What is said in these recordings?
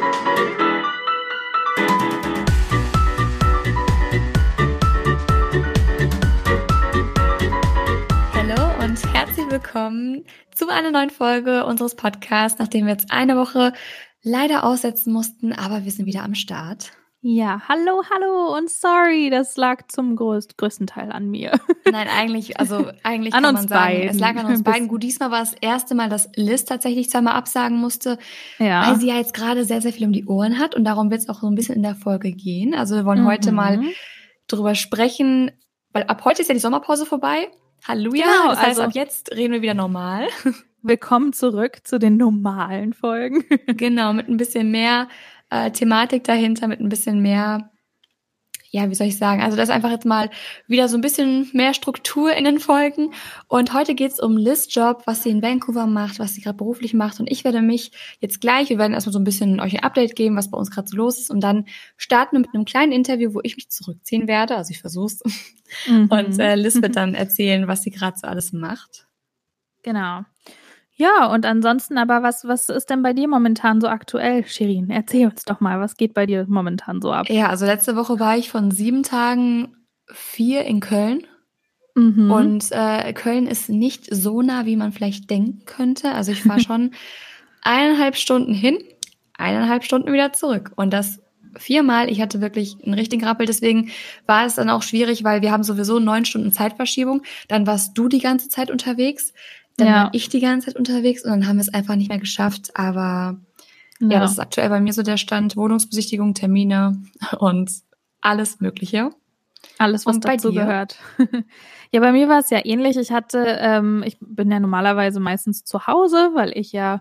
Hallo und herzlich willkommen zu einer neuen Folge unseres Podcasts, nachdem wir jetzt eine Woche leider aussetzen mussten, aber wir sind wieder am Start. Ja, hallo, hallo und sorry, das lag zum größt, größten Teil an mir. Nein, eigentlich, also eigentlich An kann uns man sagen, beiden. es lag an uns beiden. Gut, diesmal war das erste Mal, dass Liz tatsächlich zweimal absagen musste, Ja. weil sie ja jetzt gerade sehr, sehr viel um die Ohren hat und darum wird es auch so ein bisschen in der Folge gehen. Also wir wollen heute Mhm. mal drüber sprechen, weil ab heute ist ja die Sommerpause vorbei. Halleluja, Genau, das heißt, also- ab jetzt reden wir wieder normal. Willkommen zurück zu den normalen Folgen. genau, mit ein bisschen mehr äh, Thematik dahinter, mit ein bisschen mehr, ja, wie soll ich sagen, also das ist einfach jetzt mal wieder so ein bisschen mehr Struktur in den Folgen. Und heute geht's um Liz Job, was sie in Vancouver macht, was sie gerade beruflich macht. Und ich werde mich jetzt gleich, wir werden erstmal so ein bisschen euch ein Update geben, was bei uns gerade so los ist. Und dann starten wir mit einem kleinen Interview, wo ich mich zurückziehen werde. Also ich versuch's. Und äh, Liz wird dann erzählen, was sie gerade so alles macht. Genau. Ja, und ansonsten aber, was, was ist denn bei dir momentan so aktuell, Shirin? Erzähl uns doch mal, was geht bei dir momentan so ab? Ja, also letzte Woche war ich von sieben Tagen vier in Köln. Mhm. Und äh, Köln ist nicht so nah, wie man vielleicht denken könnte. Also ich fahre schon eineinhalb Stunden hin, eineinhalb Stunden wieder zurück. Und das viermal. Ich hatte wirklich einen richtigen Rappel. Deswegen war es dann auch schwierig, weil wir haben sowieso neun Stunden Zeitverschiebung. Dann warst du die ganze Zeit unterwegs. Dann Ja. war ich die ganze Zeit unterwegs und dann haben wir es einfach nicht mehr geschafft. Aber ja, das ist aktuell bei mir so der Stand. Wohnungsbesichtigung, Termine und alles Mögliche. Alles, was dazu dir? gehört. ja, bei mir war es ja ähnlich. Ich hatte, ähm, ich bin ja normalerweise meistens zu Hause, weil ich ja,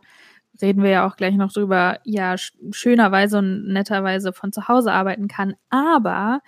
reden wir ja auch gleich noch drüber, ja, sch schönerweise und netterweise von zu Hause arbeiten kann. Aber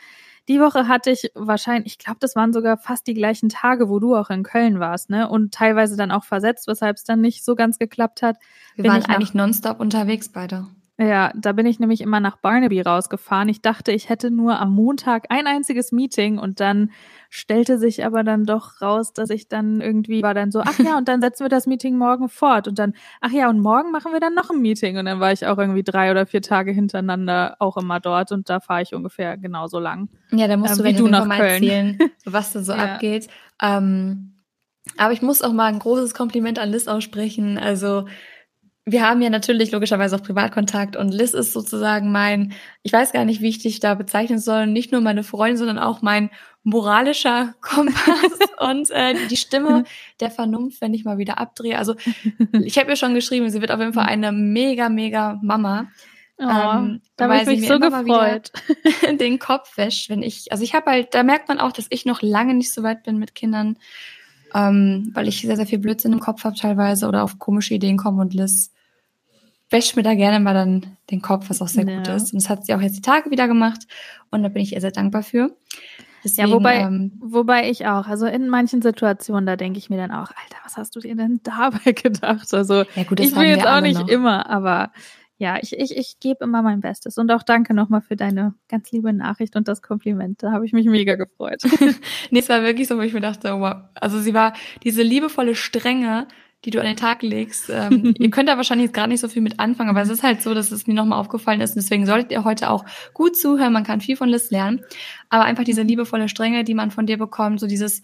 die Woche hatte ich wahrscheinlich, ich glaube, das waren sogar fast die gleichen Tage, wo du auch in Köln warst, ne? Und teilweise dann auch versetzt, weshalb es dann nicht so ganz geklappt hat. Wir Bin waren eigentlich nonstop unterwegs beide. Ja, da bin ich nämlich immer nach Barnaby rausgefahren. Ich dachte, ich hätte nur am Montag ein einziges Meeting und dann stellte sich aber dann doch raus, dass ich dann irgendwie war dann so, ach ja, und dann setzen wir das Meeting morgen fort und dann, ach ja, und morgen machen wir dann noch ein Meeting und dann war ich auch irgendwie drei oder vier Tage hintereinander auch immer dort und da fahre ich ungefähr genauso lang. Ja, da musst Ähm, du gleich du nach mal Köln. erzählen, was da so Ja. abgeht. Ähm, aber ich muss auch mal ein großes Kompliment an Liz aussprechen. Also wir haben ja natürlich logischerweise auch Privatkontakt und Liz ist sozusagen mein, ich weiß gar nicht, wie ich dich da bezeichnen soll, nicht nur meine Freundin, sondern auch mein moralischer Kompass und äh, die Stimme der Vernunft, wenn ich mal wieder abdrehe. Also ich habe ihr schon geschrieben, sie wird auf jeden Fall eine mega, mega Mama. Oh, Ähm, da habe ich mich so gefreut. den Kopf wäscht, wenn ich, also ich habe halt, da merkt man auch, dass ich noch lange nicht so weit bin mit Kindern, ähm, weil ich sehr, sehr viel Blödsinn im Kopf habe teilweise oder auf komische Ideen komme und Liz wäscht mir da gerne mal dann den Kopf, was auch sehr Ja. gut ist. Und das hat sie auch jetzt die Tage wieder gemacht und da bin ich ihr sehr dankbar für. Deswegen, ja, wobei, ähm, wobei ich auch, also in manchen Situationen, da denke ich mir dann auch, Alter, was hast du dir denn dabei gedacht? Also ja gut, ich will jetzt auch nicht noch. immer, aber ja, ich, ich, ich gebe immer mein Bestes. Und auch danke nochmal für deine ganz liebe Nachricht und das Kompliment. Da habe ich mich mega gefreut. Nee, es war wirklich so, wo ich mir dachte, wow. Also sie war diese liebevolle Strenge, die du an den Tag legst. Ähm, ihr könnt da wahrscheinlich jetzt gar nicht so viel mit anfangen, aber es ist halt so, dass es mir nochmal aufgefallen ist. Und deswegen solltet ihr heute auch gut zuhören. Man kann viel von Liz lernen. Aber einfach diese liebevolle Strenge, die man von dir bekommt, so dieses,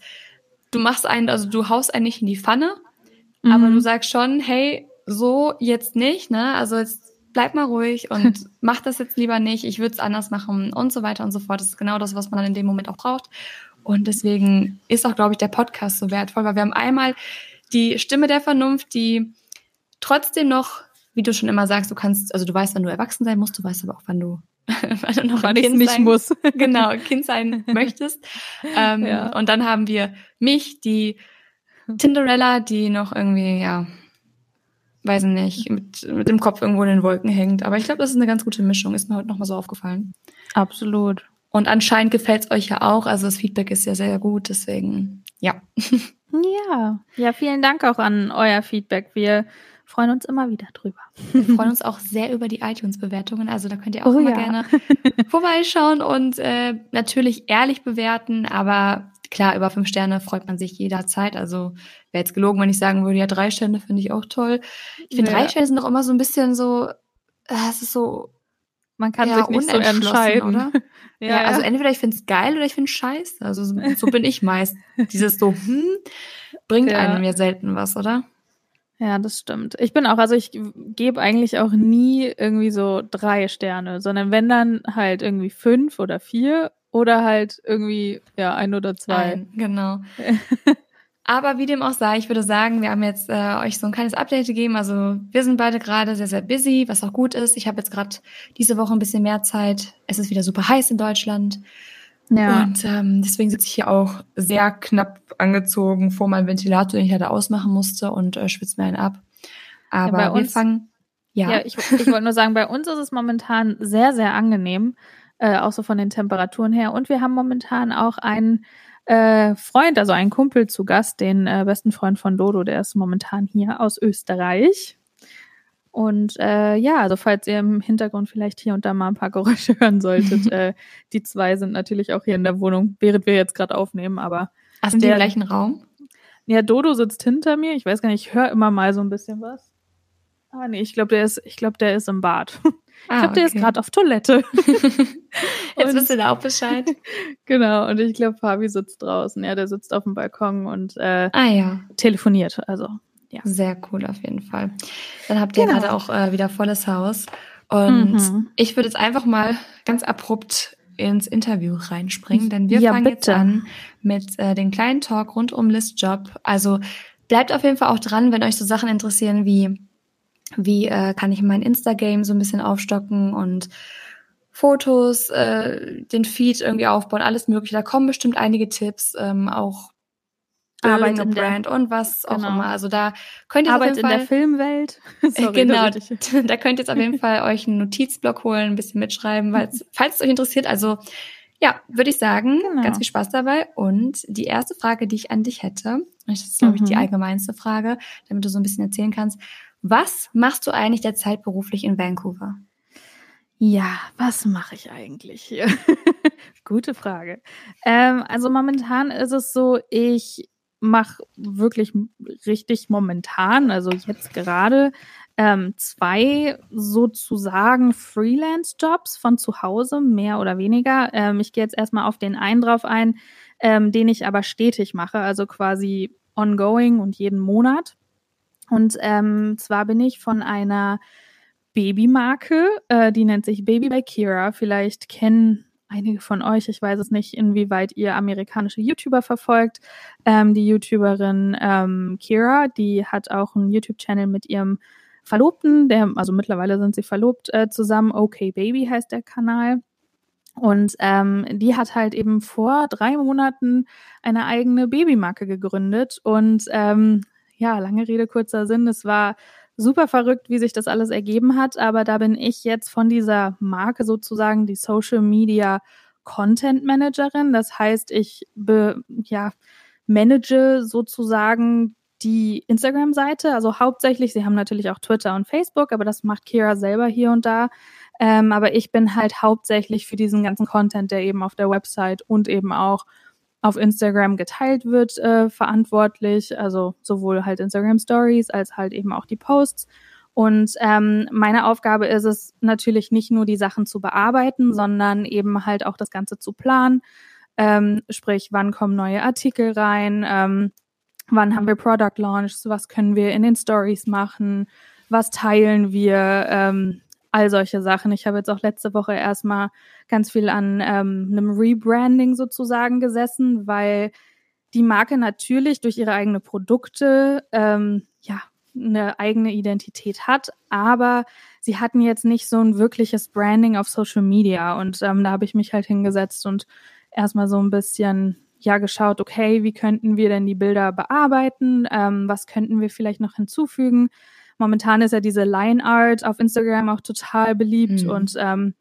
du machst einen, also du haust einen nicht in die Pfanne, aber Mhm. du sagst schon, hey, so jetzt nicht, ne? Also jetzt bleib mal ruhig und mach das jetzt lieber nicht, ich würde es anders machen und so weiter und so fort. Das ist genau das, was man dann in dem Moment auch braucht. Und deswegen ist auch, glaube ich, der Podcast so wertvoll, weil wir haben einmal die Stimme der Vernunft, die trotzdem noch, wie du schon immer sagst, du kannst, also du weißt, wann du erwachsen sein musst, du weißt aber auch, wann du, wann du noch Wann ein Kind nicht sein muss. genau, Kind sein möchtest. Ähm, Ja. Und dann haben wir mich, die Tinderella, die noch irgendwie, ja, weiß ich nicht, mit, mit dem Kopf irgendwo in den Wolken hängt. Aber ich glaube, das ist eine ganz gute Mischung, ist mir heute nochmal so aufgefallen. Absolut. Und anscheinend gefällt es euch ja auch. Also das Feedback ist ja sehr gut, deswegen, ja. Ja. Ja, vielen Dank auch an euer Feedback. Wir freuen uns immer wieder drüber. Wir freuen uns auch sehr über die iTunes-Bewertungen. Also da könnt ihr auch Oh immer ja. gerne vorbeischauen und äh, natürlich ehrlich bewerten. Aber klar, über fünf Sterne freut man sich jederzeit. Also wäre jetzt gelogen, wenn ich sagen würde, ja, drei Sterne finde ich auch toll. Ich finde, Ja. drei Sterne sind doch immer so ein bisschen so, äh, es ist so Man kann sich nicht so entscheiden. Oder? ja, ja, also entweder ich finde es geil oder ich finde es scheiße. Also so, so bin ich meist. Dieses so, hm, bringt ja. einem ja selten was, oder? Ja, das stimmt. Ich bin auch, also ich gebe eigentlich auch nie irgendwie so drei Sterne, sondern wenn dann halt irgendwie fünf oder vier oder halt irgendwie, ja, ein oder zwei. Ein, genau. Aber wie dem auch sei, ich würde sagen, wir haben jetzt äh, euch so ein kleines Update gegeben. Also wir sind beide gerade sehr, sehr busy, was auch gut ist. Ich habe jetzt gerade diese Woche ein bisschen mehr Zeit. Es ist wieder super heiß in Deutschland. Ja. Und ähm, deswegen sitze ich hier auch sehr knapp angezogen vor meinem Ventilator, den ich hatte ausmachen musste und äh, schwitze mir einen ab. Aber ja, wir uns, fangen. Ja, ja ich, ich wollte nur sagen, bei uns ist es momentan sehr, sehr angenehm, äh, auch so von den Temperaturen her. Und wir haben momentan auch einen äh, Freund, also einen Kumpel zu Gast, den äh, besten Freund von Dodo, der ist momentan hier aus Österreich. Und äh, ja, also falls ihr im Hintergrund vielleicht hier und da mal ein paar Geräusche hören solltet, äh, die zwei sind natürlich auch hier in der Wohnung, während wir jetzt gerade aufnehmen, aber. Hast du den gleichen Raum? Ja, Dodo sitzt hinter mir. Ich weiß gar nicht, ich höre immer mal so ein bisschen was. Ah, nee, ich glaube, der ist, ich glaube, der ist im Bad. Ah, ich der okay. ist gerade auf Toilette. Jetzt wisst ihr da auch Bescheid. genau, und ich glaube, Fabi sitzt draußen. Ja, der sitzt auf dem Balkon und äh, ah, ja. telefoniert. Also, ja. Sehr cool auf jeden Fall. Dann habt ihr genau. gerade auch äh, wieder volles Haus. Und mhm. ich würde jetzt einfach mal ganz abrupt ins Interview reinspringen, denn wir ja, fangen bitte. jetzt an mit äh, dem kleinen Talk rund um Listjob. Also bleibt auf jeden Fall auch dran, wenn euch so Sachen interessieren wie wie äh, kann ich mein Insta-Game so ein bisschen aufstocken und Fotos, äh, den Feed irgendwie aufbauen, alles mögliche. Da kommen bestimmt einige Tipps, ähm, auch Arbeit in Brand der, und was auch genau. immer. Also da könnt ihr Arbeit auf jeden Fall, in der Filmwelt. Sorry, genau, da könnt ihr jetzt auf jeden Fall euch einen Notizblock holen, ein bisschen mitschreiben, falls es euch interessiert. Also ja, würde ich sagen, genau. ganz viel Spaß dabei. Und die erste Frage, die ich an dich hätte, das ist glaube ich die mhm. allgemeinste Frage, damit du so ein bisschen erzählen kannst. Was machst du eigentlich derzeit beruflich in Vancouver? Ja, was mache ich eigentlich hier? Gute Frage. Ähm, also momentan ist es so, ich mache wirklich richtig momentan, also jetzt gerade, ähm, zwei sozusagen Freelance-Jobs von zu Hause, mehr oder weniger. Ähm, ich gehe jetzt erstmal auf den einen drauf ein, ähm, den ich aber stetig mache, also quasi ongoing und jeden Monat. Und ähm, zwar bin ich von einer Babymarke, äh, die nennt sich Baby by Kira. Vielleicht kennen einige von euch, ich weiß es nicht, inwieweit ihr amerikanische YouTuber verfolgt. Ähm, die YouTuberin ähm, Kira, die hat auch einen YouTube-Channel mit ihrem Verlobten, der, also mittlerweile sind sie verlobt äh, zusammen. Okay Baby heißt der Kanal. Und ähm, die hat halt eben vor drei Monaten eine eigene Babymarke gegründet und ähm, ja, lange Rede, kurzer Sinn. Es war super verrückt, wie sich das alles ergeben hat, aber da bin ich jetzt von dieser Marke sozusagen die Social Media Content Managerin. Das heißt, ich be, ja, manage sozusagen die Instagram-Seite, also hauptsächlich, sie haben natürlich auch Twitter und Facebook, aber das macht Kira selber hier und da. Ähm, aber ich bin halt hauptsächlich für diesen ganzen Content, der eben auf der Website und eben auch auf Instagram geteilt wird, äh, verantwortlich. Also sowohl halt Instagram Stories als halt eben auch die Posts. Und ähm, meine Aufgabe ist es natürlich nicht nur die Sachen zu bearbeiten, sondern eben halt auch das Ganze zu planen. Ähm, sprich, wann kommen neue Artikel rein, ähm, wann haben wir Product Launches, was können wir in den Stories machen, was teilen wir, ähm, all solche Sachen. Ich habe jetzt auch letzte Woche erstmal ganz viel an ähm, einem Rebranding sozusagen gesessen, weil die Marke natürlich durch ihre eigenen Produkte ähm, ja eine eigene Identität hat, aber sie hatten jetzt nicht so ein wirkliches Branding auf Social Media. Und ähm, da habe ich mich halt hingesetzt und erstmal so ein bisschen ja geschaut, okay, wie könnten wir denn die Bilder bearbeiten, ähm, was könnten wir vielleicht noch hinzufügen, Momentan ist ja diese Line Art auf Instagram auch total beliebt mhm. und ähm,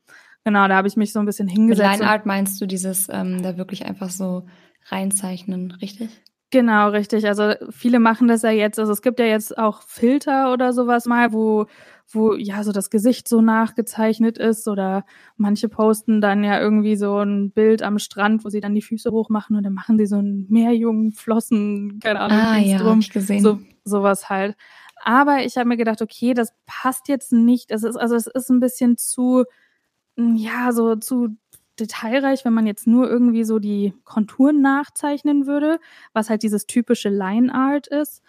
genau, da habe ich mich so ein bisschen hingesetzt. Mit Line Art meinst du dieses ähm, da wirklich einfach so reinzeichnen, richtig? Genau, richtig. Also viele machen das ja jetzt. Also es gibt ja jetzt auch Filter oder sowas mal, wo, wo ja so das Gesicht so nachgezeichnet ist oder manche posten dann ja irgendwie so ein Bild am Strand, wo sie dann die Füße hochmachen und dann machen sie so einen Meerjungen Flossen, keine Ahnung, ah, ja, drum. Ich gesehen. So, sowas halt. Aber ich habe mir gedacht, okay, das passt jetzt nicht. Das ist, also es ist ein bisschen zu ja, so zu detailreich, wenn man jetzt nur irgendwie so die Konturen nachzeichnen würde, was halt dieses typische Line Art ist.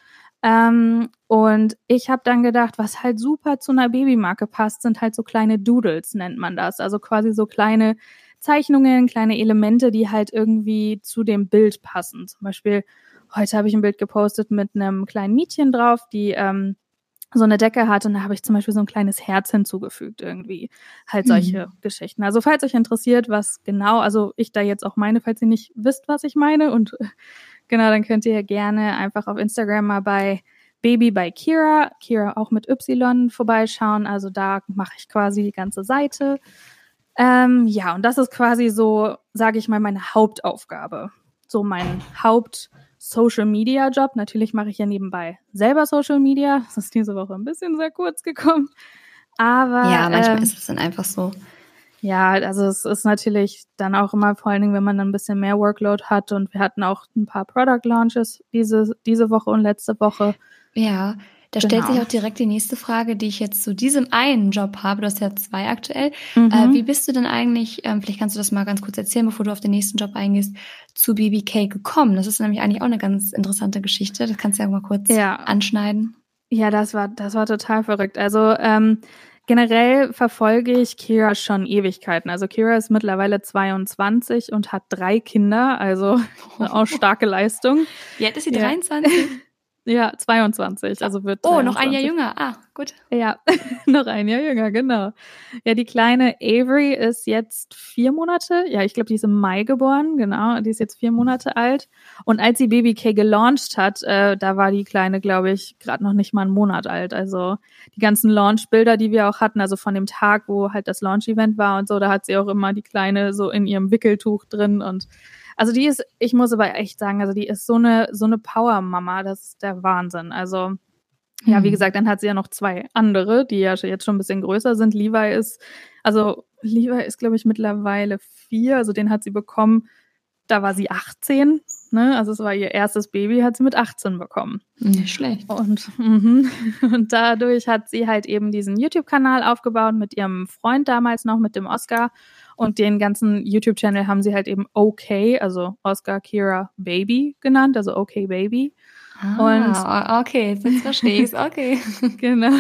Ähm, und ich habe dann gedacht, was halt super zu einer Babymarke passt, sind halt so kleine Doodles, nennt man das. Also quasi so kleine Zeichnungen, kleine Elemente, die halt irgendwie zu dem Bild passen. Zum Beispiel, heute habe ich ein Bild gepostet mit einem kleinen Mädchen drauf, die ähm, so eine Decke hat und da habe ich zum Beispiel so ein kleines Herz hinzugefügt irgendwie. Halt solche mhm. Geschichten. Also falls euch interessiert, was genau, also ich da jetzt auch meine, falls ihr nicht wisst, was ich meine und Genau, dann könnt ihr gerne einfach auf Instagram mal bei Baby bei Kira, Kira auch mit Y vorbeischauen. Also da mache ich quasi die ganze Seite. Ähm, ja, und das ist quasi so, sage ich mal, meine Hauptaufgabe. So mein Haupt-Social-Media-Job. Natürlich mache ich ja nebenbei selber Social Media. Das ist diese Woche ein bisschen sehr kurz gekommen. Aber. Ja, manchmal ähm, ist es dann einfach so. Ja, also es ist natürlich dann auch immer vor allen Dingen, wenn man dann ein bisschen mehr Workload hat und wir hatten auch ein paar Product Launches diese, diese Woche und letzte Woche. Ja, da genau. stellt sich auch direkt die nächste Frage, die ich jetzt zu diesem einen Job habe. Du hast ja zwei aktuell. Mhm. Äh, wie bist du denn eigentlich, ähm, vielleicht kannst du das mal ganz kurz erzählen, bevor du auf den nächsten Job eingehst, zu BBK gekommen? Das ist nämlich eigentlich auch eine ganz interessante Geschichte. Das kannst du ja mal kurz ja. anschneiden. Ja, das war, das war total verrückt. Also, ähm, Generell verfolge ich Kira schon Ewigkeiten. Also Kira ist mittlerweile 22 und hat drei Kinder, also auch starke Leistung. Jetzt ist sie 23. Ja, 22, also wird. Oh, 23. noch ein Jahr jünger. Ah, gut. Ja, noch ein Jahr jünger, genau. Ja, die kleine Avery ist jetzt vier Monate. Ja, ich glaube, die ist im Mai geboren, genau. Die ist jetzt vier Monate alt. Und als sie Baby K gelauncht hat, äh, da war die kleine, glaube ich, gerade noch nicht mal einen Monat alt. Also die ganzen Launch-Bilder, die wir auch hatten, also von dem Tag, wo halt das Launch-Event war und so, da hat sie auch immer die kleine so in ihrem Wickeltuch drin und also die ist, ich muss aber echt sagen, also die ist so eine, so eine Power-Mama, das ist der Wahnsinn. Also, ja, wie mhm. gesagt, dann hat sie ja noch zwei andere, die ja jetzt schon ein bisschen größer sind. Levi ist, also Levi ist, glaube ich, mittlerweile vier, also den hat sie bekommen, da war sie 18. Ne? Also es war ihr erstes Baby, hat sie mit 18 bekommen. Nicht schlecht. Und, mhm. und dadurch hat sie halt eben diesen YouTube-Kanal aufgebaut mit ihrem Freund damals noch, mit dem Oscar. Und den ganzen YouTube-Channel haben sie halt eben OK, also Oscar Kira Baby genannt, also OK Baby. Ah, und okay, jetzt verstehe ich okay. genau.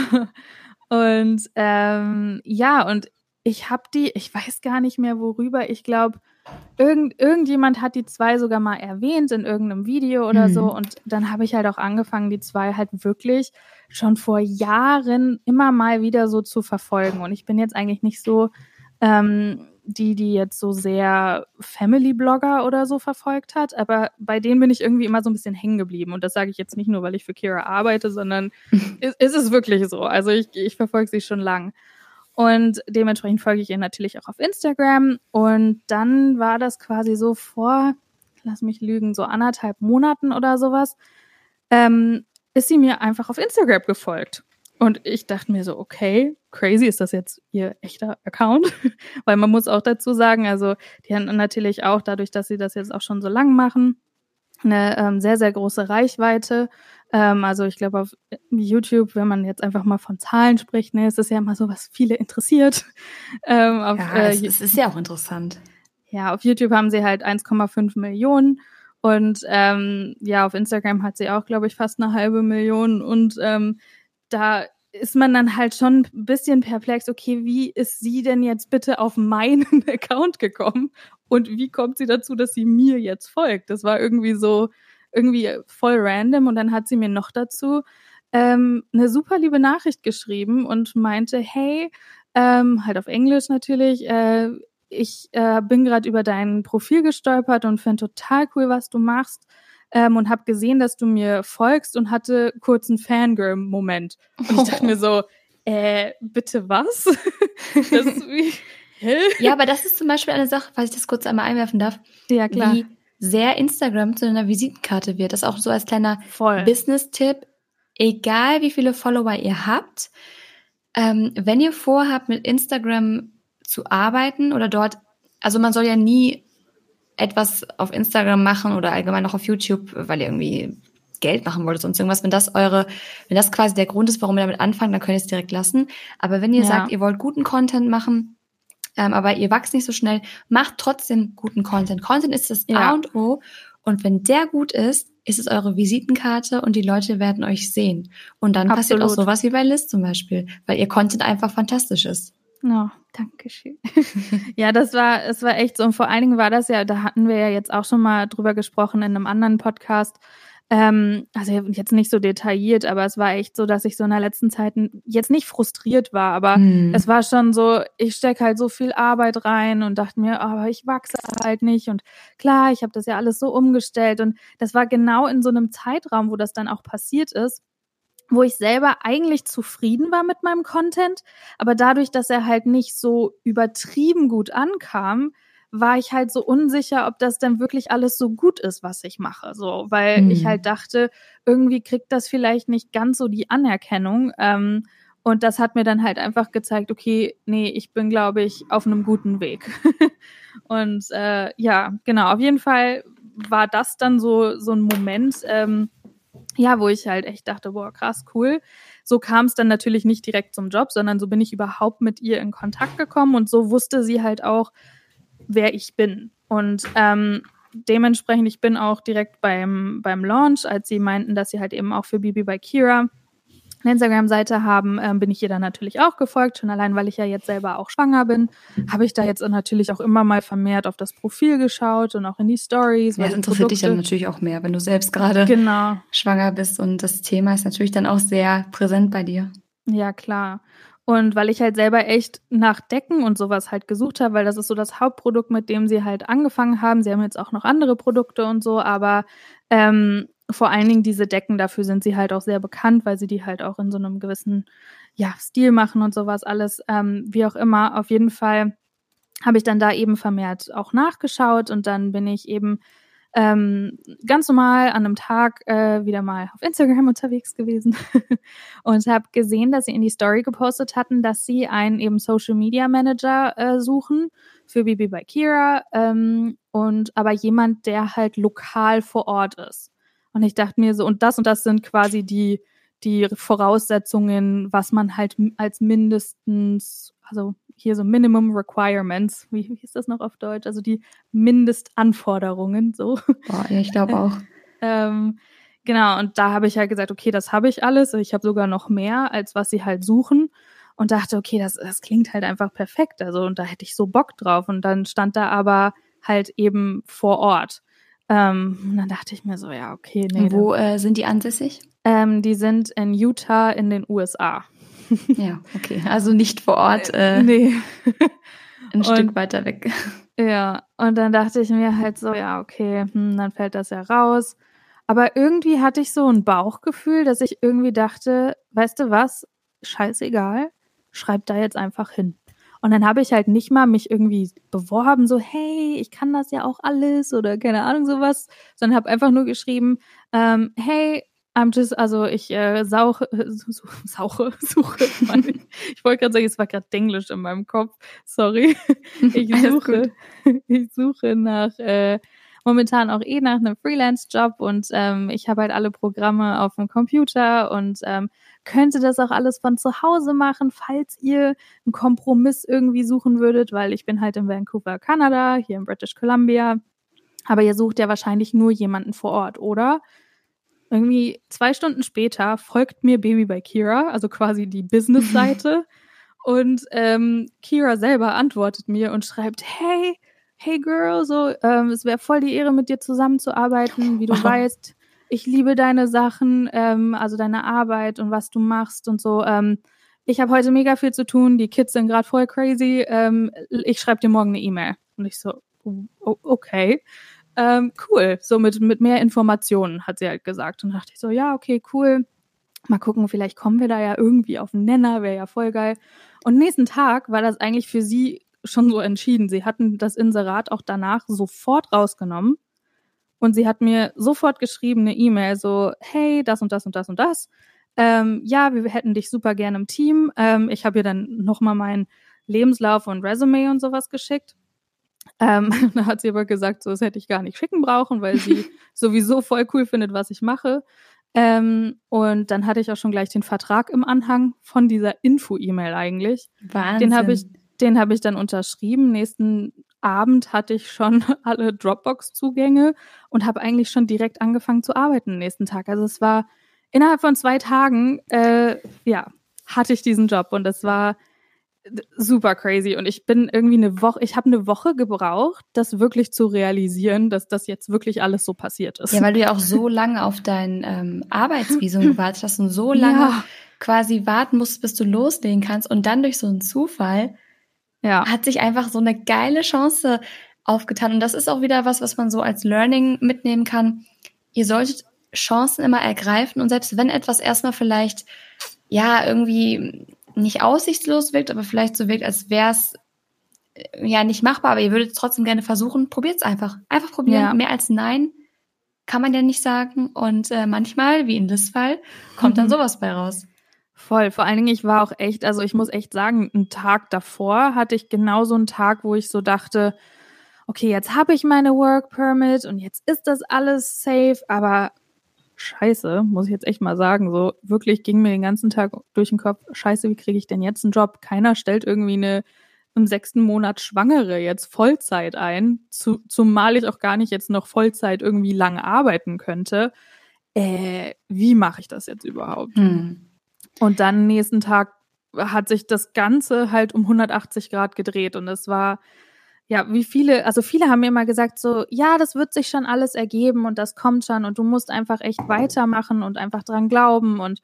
Und ähm, ja, und ich habe die, ich weiß gar nicht mehr worüber, ich glaube, irgend, irgendjemand hat die zwei sogar mal erwähnt in irgendeinem Video oder mhm. so. Und dann habe ich halt auch angefangen, die zwei halt wirklich schon vor Jahren immer mal wieder so zu verfolgen. Und ich bin jetzt eigentlich nicht so ähm, die, die jetzt so sehr Family-Blogger oder so verfolgt hat, aber bei denen bin ich irgendwie immer so ein bisschen hängen geblieben. Und das sage ich jetzt nicht nur, weil ich für Kira arbeite, sondern ist, ist es wirklich so. Also ich, ich verfolge sie schon lang. Und dementsprechend folge ich ihr natürlich auch auf Instagram. Und dann war das quasi so vor, lass mich lügen, so anderthalb Monaten oder sowas, ähm, ist sie mir einfach auf Instagram gefolgt. Und ich dachte mir so, okay, crazy, ist das jetzt ihr echter Account? Weil man muss auch dazu sagen, also die haben natürlich auch dadurch, dass sie das jetzt auch schon so lang machen, eine ähm, sehr, sehr große Reichweite. Ähm, also ich glaube auf YouTube, wenn man jetzt einfach mal von Zahlen spricht, ne, ist es ja immer so, was viele interessiert. Ähm, auf, ja, äh, es ist ja auch interessant. Ja, auf YouTube haben sie halt 1,5 Millionen und ähm, ja, auf Instagram hat sie auch, glaube ich, fast eine halbe Million und ähm, da ist man dann halt schon ein bisschen perplex, okay, wie ist sie denn jetzt bitte auf meinen Account gekommen und wie kommt sie dazu, dass sie mir jetzt folgt? Das war irgendwie so, irgendwie voll random und dann hat sie mir noch dazu ähm, eine super liebe Nachricht geschrieben und meinte, hey, ähm, halt auf Englisch natürlich, äh, ich äh, bin gerade über dein Profil gestolpert und finde total cool, was du machst ähm, und habe gesehen, dass du mir folgst und hatte kurz einen Fangirl-Moment. Und ich dachte mir so, äh, bitte was? das ist wie? Ja, aber das ist zum Beispiel eine Sache, falls ich das kurz einmal einwerfen darf. Ja, klar. Wie sehr Instagram zu einer Visitenkarte wird. Das ist auch so als kleiner Business-Tipp. Egal wie viele Follower ihr habt, ähm, wenn ihr vorhabt, mit Instagram zu arbeiten oder dort, also man soll ja nie etwas auf Instagram machen oder allgemein auch auf YouTube, weil ihr irgendwie Geld machen wollt oder sonst irgendwas, wenn das eure, wenn das quasi der Grund ist, warum ihr damit anfangt, dann könnt ihr es direkt lassen. Aber wenn ihr ja. sagt, ihr wollt guten Content machen, ähm, aber ihr wachst nicht so schnell, macht trotzdem guten Content. Content ist das ja. A und O. Und wenn der gut ist, ist es eure Visitenkarte und die Leute werden euch sehen. Und dann Absolut. passiert auch sowas wie bei Liz zum Beispiel, weil ihr Content einfach fantastisch ist. Oh, danke schön. ja, das war, es war echt so. Und vor allen Dingen war das ja, da hatten wir ja jetzt auch schon mal drüber gesprochen in einem anderen Podcast. Ähm, also jetzt nicht so detailliert, aber es war echt so, dass ich so in der letzten Zeit jetzt nicht frustriert war, aber hm. es war schon so, ich stecke halt so viel Arbeit rein und dachte mir, aber ich wachse halt nicht. Und klar, ich habe das ja alles so umgestellt. Und das war genau in so einem Zeitraum, wo das dann auch passiert ist wo ich selber eigentlich zufrieden war mit meinem Content, aber dadurch, dass er halt nicht so übertrieben gut ankam, war ich halt so unsicher, ob das denn wirklich alles so gut ist, was ich mache. So, weil hm. ich halt dachte, irgendwie kriegt das vielleicht nicht ganz so die Anerkennung. Ähm, und das hat mir dann halt einfach gezeigt, okay, nee, ich bin, glaube ich, auf einem guten Weg. und äh, ja, genau, auf jeden Fall war das dann so, so ein Moment, ähm, ja, wo ich halt echt dachte, boah, krass, cool. So kam es dann natürlich nicht direkt zum Job, sondern so bin ich überhaupt mit ihr in Kontakt gekommen und so wusste sie halt auch, wer ich bin. Und ähm, dementsprechend, ich bin auch direkt beim, beim Launch, als sie meinten, dass sie halt eben auch für Bibi bei Kira eine Instagram-Seite haben, ähm, bin ich ihr dann natürlich auch gefolgt. Schon allein, weil ich ja jetzt selber auch schwanger bin, habe ich da jetzt natürlich auch immer mal vermehrt auf das Profil geschaut und auch in die Stories. Ja, das interessiert Produkte dich dann natürlich auch mehr, wenn du selbst gerade genau. schwanger bist und das Thema ist natürlich dann auch sehr präsent bei dir. Ja, klar. Und weil ich halt selber echt nach Decken und sowas halt gesucht habe, weil das ist so das Hauptprodukt, mit dem sie halt angefangen haben. Sie haben jetzt auch noch andere Produkte und so, aber ähm, vor allen Dingen diese Decken, dafür sind sie halt auch sehr bekannt, weil sie die halt auch in so einem gewissen ja, Stil machen und sowas alles. Ähm, wie auch immer, auf jeden Fall habe ich dann da eben vermehrt auch nachgeschaut und dann bin ich eben ähm, ganz normal an einem Tag äh, wieder mal auf Instagram unterwegs gewesen und habe gesehen, dass sie in die Story gepostet hatten, dass sie einen eben Social Media Manager äh, suchen für Bibi bei Kira ähm, und aber jemand, der halt lokal vor Ort ist. Und ich dachte mir so, und das und das sind quasi die, die Voraussetzungen, was man halt als mindestens, also hier so Minimum Requirements, wie, wie ist das noch auf Deutsch? Also die Mindestanforderungen, so. Boah, ja, ich glaube auch. ähm, genau, und da habe ich halt gesagt, okay, das habe ich alles. Ich habe sogar noch mehr, als was sie halt suchen. Und dachte, okay, das, das klingt halt einfach perfekt. Also, und da hätte ich so Bock drauf. Und dann stand da aber halt eben vor Ort. Ähm, und dann dachte ich mir so, ja, okay, nee. Wo äh, sind die ansässig? Ähm, die sind in Utah in den USA. ja, okay. Also nicht vor Ort. Äh, nee. ein Stück weiter weg. Ja, und dann dachte ich mir halt so, ja, okay, hm, dann fällt das ja raus. Aber irgendwie hatte ich so ein Bauchgefühl, dass ich irgendwie dachte, weißt du was, scheißegal, schreib da jetzt einfach hin. Und dann habe ich halt nicht mal mich irgendwie beworben, so, hey, ich kann das ja auch alles oder keine Ahnung sowas, sondern habe einfach nur geschrieben, ähm, hey, I'm just, also ich äh, sauche, sauche, suche, ich, ich wollte gerade sagen, es war gerade Englisch in meinem Kopf, sorry. Ich suche, ich suche nach äh, momentan auch eh nach einem Freelance-Job und ähm, ich habe halt alle Programme auf dem Computer und ähm, könnte das auch alles von zu Hause machen, falls ihr einen Kompromiss irgendwie suchen würdet, weil ich bin halt in Vancouver, Kanada, hier in British Columbia. Aber ihr sucht ja wahrscheinlich nur jemanden vor Ort, oder? Irgendwie zwei Stunden später folgt mir Baby bei Kira, also quasi die Business-Seite. und ähm, Kira selber antwortet mir und schreibt, hey, hey Girl, so, ähm, es wäre voll die Ehre, mit dir zusammenzuarbeiten. Wie du wow. weißt, ich liebe deine Sachen, ähm, also deine Arbeit und was du machst und so. Ähm, ich habe heute mega viel zu tun, die Kids sind gerade voll crazy. Ähm, ich schreibe dir morgen eine E-Mail. Und ich so, oh, okay. Ähm, cool. So mit, mit mehr Informationen, hat sie halt gesagt. Und dachte ich so, ja, okay, cool. Mal gucken, vielleicht kommen wir da ja irgendwie auf den Nenner, wäre ja voll geil. Und nächsten Tag war das eigentlich für sie schon so entschieden. Sie hatten das Inserat auch danach sofort rausgenommen und sie hat mir sofort geschrieben, eine E-Mail, so, hey, das und das und das und das. Ähm, ja, wir hätten dich super gerne im Team. Ähm, ich habe ihr dann nochmal meinen Lebenslauf und Resume und sowas geschickt. Ähm, da hat sie aber gesagt, so, das hätte ich gar nicht schicken brauchen, weil sie sowieso voll cool findet, was ich mache. Ähm, und dann hatte ich auch schon gleich den Vertrag im Anhang von dieser Info-E-Mail eigentlich. Wahnsinn. Den habe ich, Den habe ich dann unterschrieben. Nächsten Abend hatte ich schon alle Dropbox-Zugänge und habe eigentlich schon direkt angefangen zu arbeiten den nächsten Tag. Also es war innerhalb von zwei Tagen, äh, ja, hatte ich diesen Job und es war super crazy und ich bin irgendwie eine Woche, ich habe eine Woche gebraucht, das wirklich zu realisieren, dass das jetzt wirklich alles so passiert ist. Ja, weil du ja auch so lange auf dein ähm, Arbeitsvisum gewartet hast und so lange ja. quasi warten musst, bis du loslegen kannst und dann durch so einen Zufall ja. hat sich einfach so eine geile Chance aufgetan und das ist auch wieder was, was man so als Learning mitnehmen kann. Ihr solltet Chancen immer ergreifen und selbst wenn etwas erstmal vielleicht ja irgendwie nicht aussichtslos wirkt, aber vielleicht so wirkt, als wäre es äh, ja nicht machbar, aber ihr würdet es trotzdem gerne versuchen, probiert es einfach. Einfach probieren. Ja. Mehr als Nein kann man ja nicht sagen. Und äh, manchmal, wie in das Fall, kommt dann sowas bei raus. Voll. Vor allen Dingen, ich war auch echt, also ich muss echt sagen, einen Tag davor hatte ich genau so einen Tag, wo ich so dachte, okay, jetzt habe ich meine Work Permit und jetzt ist das alles safe, aber scheiße, muss ich jetzt echt mal sagen. So wirklich ging mir den ganzen Tag durch den Kopf, scheiße, wie kriege ich denn jetzt einen Job? Keiner stellt irgendwie eine im sechsten Monat Schwangere jetzt Vollzeit ein, zu, zumal ich auch gar nicht jetzt noch Vollzeit irgendwie lang arbeiten könnte. Äh, wie mache ich das jetzt überhaupt? Hm. Und dann nächsten Tag hat sich das Ganze halt um 180 Grad gedreht und es war ja, wie viele, also viele haben mir immer gesagt so, ja, das wird sich schon alles ergeben und das kommt schon und du musst einfach echt weitermachen und einfach dran glauben und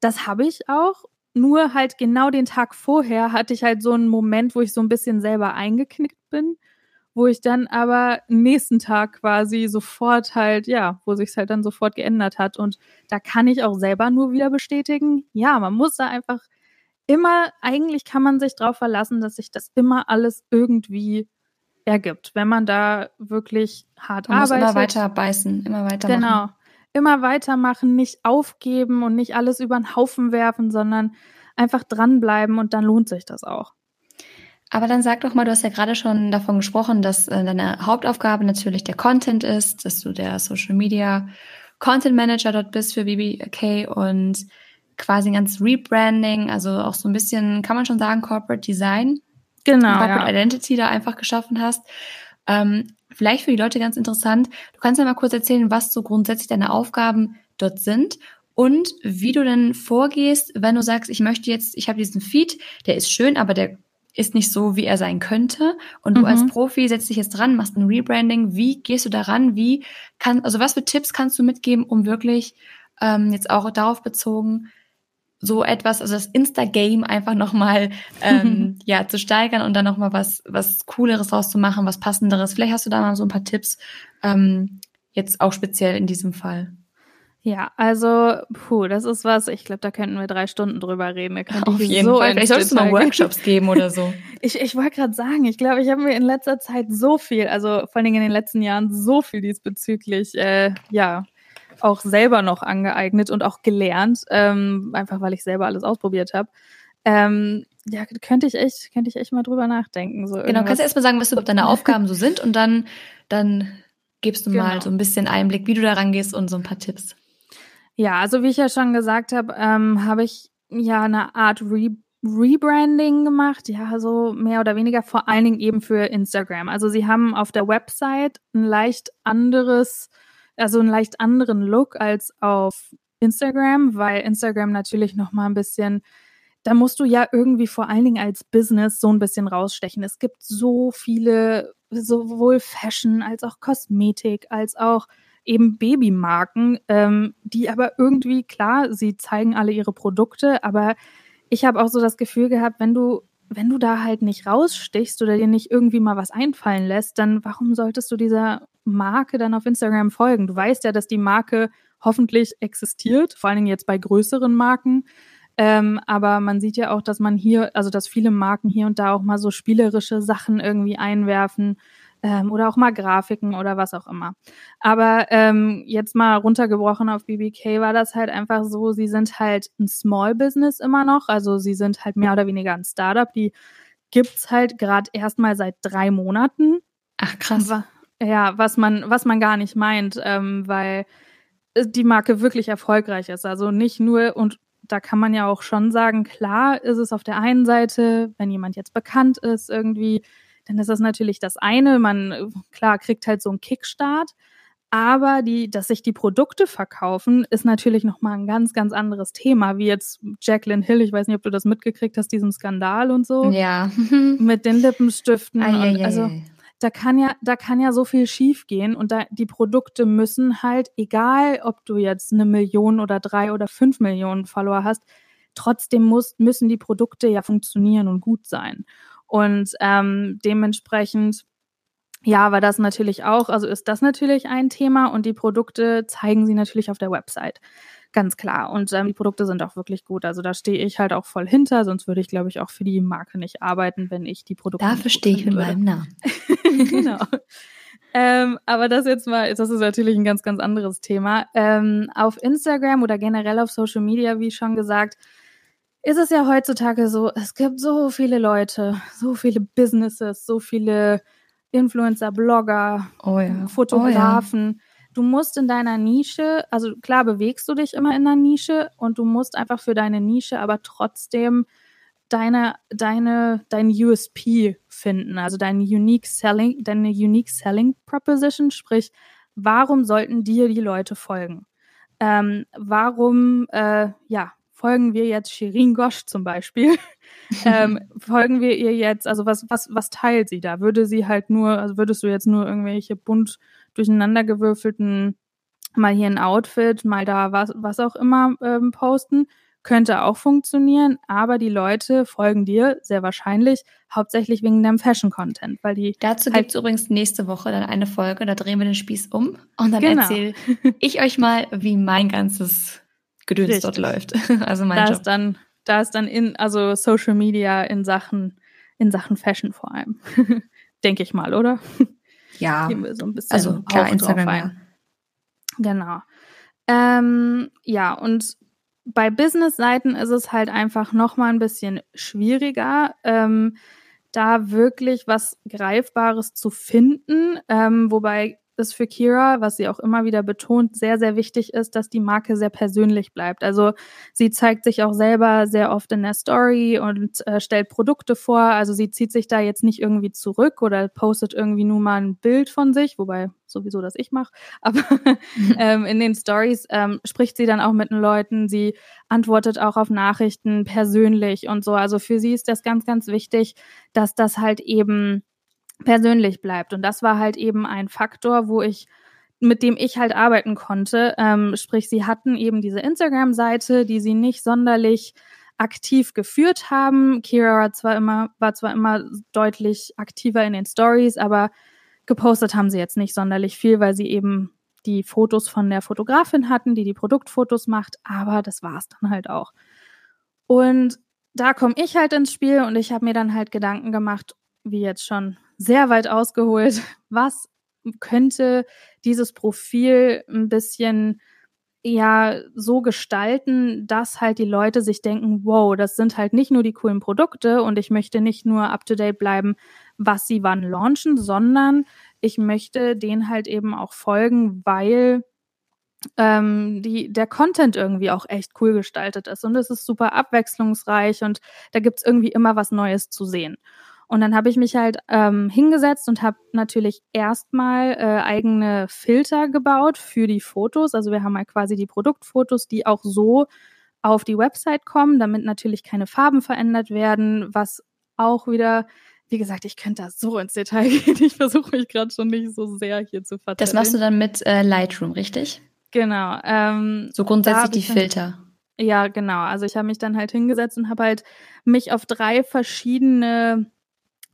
das habe ich auch. Nur halt genau den Tag vorher hatte ich halt so einen Moment, wo ich so ein bisschen selber eingeknickt bin, wo ich dann aber nächsten Tag quasi sofort halt, ja, wo sich halt dann sofort geändert hat und da kann ich auch selber nur wieder bestätigen, ja, man muss da einfach immer, eigentlich kann man sich darauf verlassen, dass sich das immer alles irgendwie ergibt, wenn man da wirklich hart man arbeitet. Muss immer weiter beißen, immer weiter Genau. Immer weitermachen, nicht aufgeben und nicht alles über den Haufen werfen, sondern einfach dranbleiben und dann lohnt sich das auch. Aber dann sag doch mal, du hast ja gerade schon davon gesprochen, dass äh, deine Hauptaufgabe natürlich der Content ist, dass du der Social Media Content Manager dort bist für BBK und quasi ein ganz Rebranding, also auch so ein bisschen, kann man schon sagen, Corporate Design genau, Corporate ja. Identity da einfach geschaffen hast. Ähm, vielleicht für die Leute ganz interessant. Du kannst ja mal kurz erzählen, was so grundsätzlich deine Aufgaben dort sind und wie du denn vorgehst, wenn du sagst, ich möchte jetzt, ich habe diesen Feed, der ist schön, aber der ist nicht so, wie er sein könnte. Und du mhm. als Profi setzt dich jetzt dran, machst ein Rebranding. Wie gehst du daran? Wie kann, also was für Tipps kannst du mitgeben, um wirklich ähm, jetzt auch darauf bezogen, so etwas, also das Insta-Game einfach nochmal ähm, ja, zu steigern und dann nochmal was, was Cooleres draus zu machen, was Passenderes. Vielleicht hast du da mal so ein paar Tipps, ähm, jetzt auch speziell in diesem Fall. Ja, also, puh, das ist was, ich glaube, da könnten wir drei Stunden drüber reden. Da Auf jeden so Fall. Vielleicht solltest du mal Workshops geben oder so. ich ich wollte gerade sagen, ich glaube, ich habe mir in letzter Zeit so viel, also vor allen Dingen in den letzten Jahren so viel diesbezüglich, äh, ja, auch selber noch angeeignet und auch gelernt, ähm, einfach weil ich selber alles ausprobiert habe. Ähm, ja, könnte ich echt, könnte ich echt mal drüber nachdenken. So genau, kannst du erstmal sagen, was überhaupt deine Aufgaben so sind und dann, dann gibst du genau. mal so ein bisschen Einblick, wie du da rangehst und so ein paar Tipps. Ja, also wie ich ja schon gesagt habe, ähm, habe ich ja eine Art Re Rebranding gemacht, ja, so mehr oder weniger, vor allen Dingen eben für Instagram. Also sie haben auf der Website ein leicht anderes also einen leicht anderen Look als auf Instagram, weil Instagram natürlich noch mal ein bisschen da musst du ja irgendwie vor allen Dingen als Business so ein bisschen rausstechen. Es gibt so viele, sowohl Fashion als auch Kosmetik, als auch eben Babymarken, ähm, die aber irgendwie, klar, sie zeigen alle ihre Produkte, aber ich habe auch so das Gefühl gehabt, wenn du, wenn du da halt nicht rausstichst oder dir nicht irgendwie mal was einfallen lässt, dann warum solltest du dieser Marke dann auf Instagram folgen? Du weißt ja, dass die Marke hoffentlich existiert, vor allen Dingen jetzt bei größeren Marken. Ähm, aber man sieht ja auch, dass man hier, also dass viele Marken hier und da auch mal so spielerische Sachen irgendwie einwerfen ähm, oder auch mal Grafiken oder was auch immer. Aber ähm, jetzt mal runtergebrochen auf BBK war das halt einfach so, sie sind halt ein Small Business immer noch, also sie sind halt mehr oder weniger ein Startup, die gibt's halt gerade erstmal seit drei Monaten. Ach krass. Ja, was man, was man gar nicht meint, ähm, weil die Marke wirklich erfolgreich ist. Also nicht nur und da kann man ja auch schon sagen, klar ist es auf der einen Seite, wenn jemand jetzt bekannt ist irgendwie, dann ist das natürlich das eine. Man, klar, kriegt halt so einen Kickstart. Aber die, dass sich die Produkte verkaufen, ist natürlich nochmal ein ganz, ganz anderes Thema, wie jetzt Jacqueline Hill, ich weiß nicht, ob du das mitgekriegt hast, diesen Skandal und so. Ja. mit den Lippenstiften. Ai, und also da kann ja, da kann ja so viel schiefgehen und da, die Produkte müssen halt, egal ob du jetzt eine Million oder drei oder fünf Millionen Follower hast, trotzdem muss, müssen die Produkte ja funktionieren und gut sein. Und ähm, dementsprechend ja, war das natürlich auch, also ist das natürlich ein Thema und die Produkte zeigen sie natürlich auf der Website. Ganz klar. Und ähm, die Produkte sind auch wirklich gut. Also da stehe ich halt auch voll hinter, sonst würde ich, glaube ich, auch für die Marke nicht arbeiten, wenn ich die Produkte. Dafür stehe ich mit meinem Namen. genau. ähm, aber das jetzt mal, das ist natürlich ein ganz, ganz anderes Thema. Ähm, auf Instagram oder generell auf Social Media, wie schon gesagt, ist es ja heutzutage so, es gibt so viele Leute, so viele Businesses, so viele Influencer, Blogger, oh ja. Fotografen. Oh ja. Du musst in deiner Nische, also klar bewegst du dich immer in der Nische und du musst einfach für deine Nische aber trotzdem deine, deine, dein USP finden, also deine Unique Selling, deine Unique Selling Proposition, sprich, warum sollten dir die Leute folgen? Ähm, warum, äh, ja, folgen wir jetzt Shirin Gosch zum Beispiel? ähm, folgen wir ihr jetzt, also was, was, was teilt sie da? Würde sie halt nur, also würdest du jetzt nur irgendwelche bunt durcheinandergewürfelten, mal hier ein Outfit, mal da was, was auch immer ähm, posten? Könnte auch funktionieren, aber die Leute folgen dir sehr wahrscheinlich hauptsächlich wegen deinem Fashion-Content, weil die. Dazu halt gibt es übrigens nächste Woche dann eine Folge, da drehen wir den Spieß um und dann genau. erzähle ich euch mal, wie mein ganzes Gedöns Richtig. dort läuft. Also mein da Job. Ist dann, da ist dann in, also Social Media in Sachen, in Sachen Fashion vor allem. Denke ich mal, oder? Ja. Gehen wir so ein bisschen also klar, Instagram, ja. Genau. Ähm, ja, und bei Business-Seiten ist es halt einfach noch mal ein bisschen schwieriger, ähm, da wirklich was Greifbares zu finden. Ähm, wobei es für Kira, was sie auch immer wieder betont, sehr, sehr wichtig ist, dass die Marke sehr persönlich bleibt. Also sie zeigt sich auch selber sehr oft in der Story und äh, stellt Produkte vor. Also sie zieht sich da jetzt nicht irgendwie zurück oder postet irgendwie nur mal ein Bild von sich, wobei sowieso das ich mache. Aber ähm, in den Stories ähm, spricht sie dann auch mit den Leuten. Sie antwortet auch auf Nachrichten persönlich und so. Also für sie ist das ganz, ganz wichtig, dass das halt eben persönlich bleibt. Und das war halt eben ein Faktor, wo ich mit dem ich halt arbeiten konnte. Ähm, sprich, sie hatten eben diese Instagram-Seite, die sie nicht sonderlich aktiv geführt haben. Kira war zwar immer, war zwar immer deutlich aktiver in den Stories, aber gepostet haben sie jetzt nicht sonderlich viel, weil sie eben die Fotos von der Fotografin hatten, die die Produktfotos macht, aber das war's dann halt auch. Und da komme ich halt ins Spiel und ich habe mir dann halt Gedanken gemacht, wie jetzt schon sehr weit ausgeholt. Was könnte dieses Profil ein bisschen ja so gestalten, dass halt die Leute sich denken, wow, das sind halt nicht nur die coolen Produkte und ich möchte nicht nur up to date bleiben, was sie wann launchen, sondern ich möchte denen halt eben auch folgen, weil ähm, die, der Content irgendwie auch echt cool gestaltet ist und es ist super abwechslungsreich und da gibt's irgendwie immer was Neues zu sehen. Und dann habe ich mich halt ähm, hingesetzt und habe natürlich erstmal äh, eigene Filter gebaut für die Fotos. Also wir haben halt quasi die Produktfotos, die auch so auf die Website kommen, damit natürlich keine Farben verändert werden, was auch wieder wie gesagt, ich könnte da so ins Detail gehen. Ich versuche mich gerade schon nicht so sehr hier zu verteidigen. Das machst du dann mit äh, Lightroom, richtig? Genau. Ähm, so grundsätzlich die Filter. Ja, genau. Also ich habe mich dann halt hingesetzt und habe halt mich auf drei verschiedene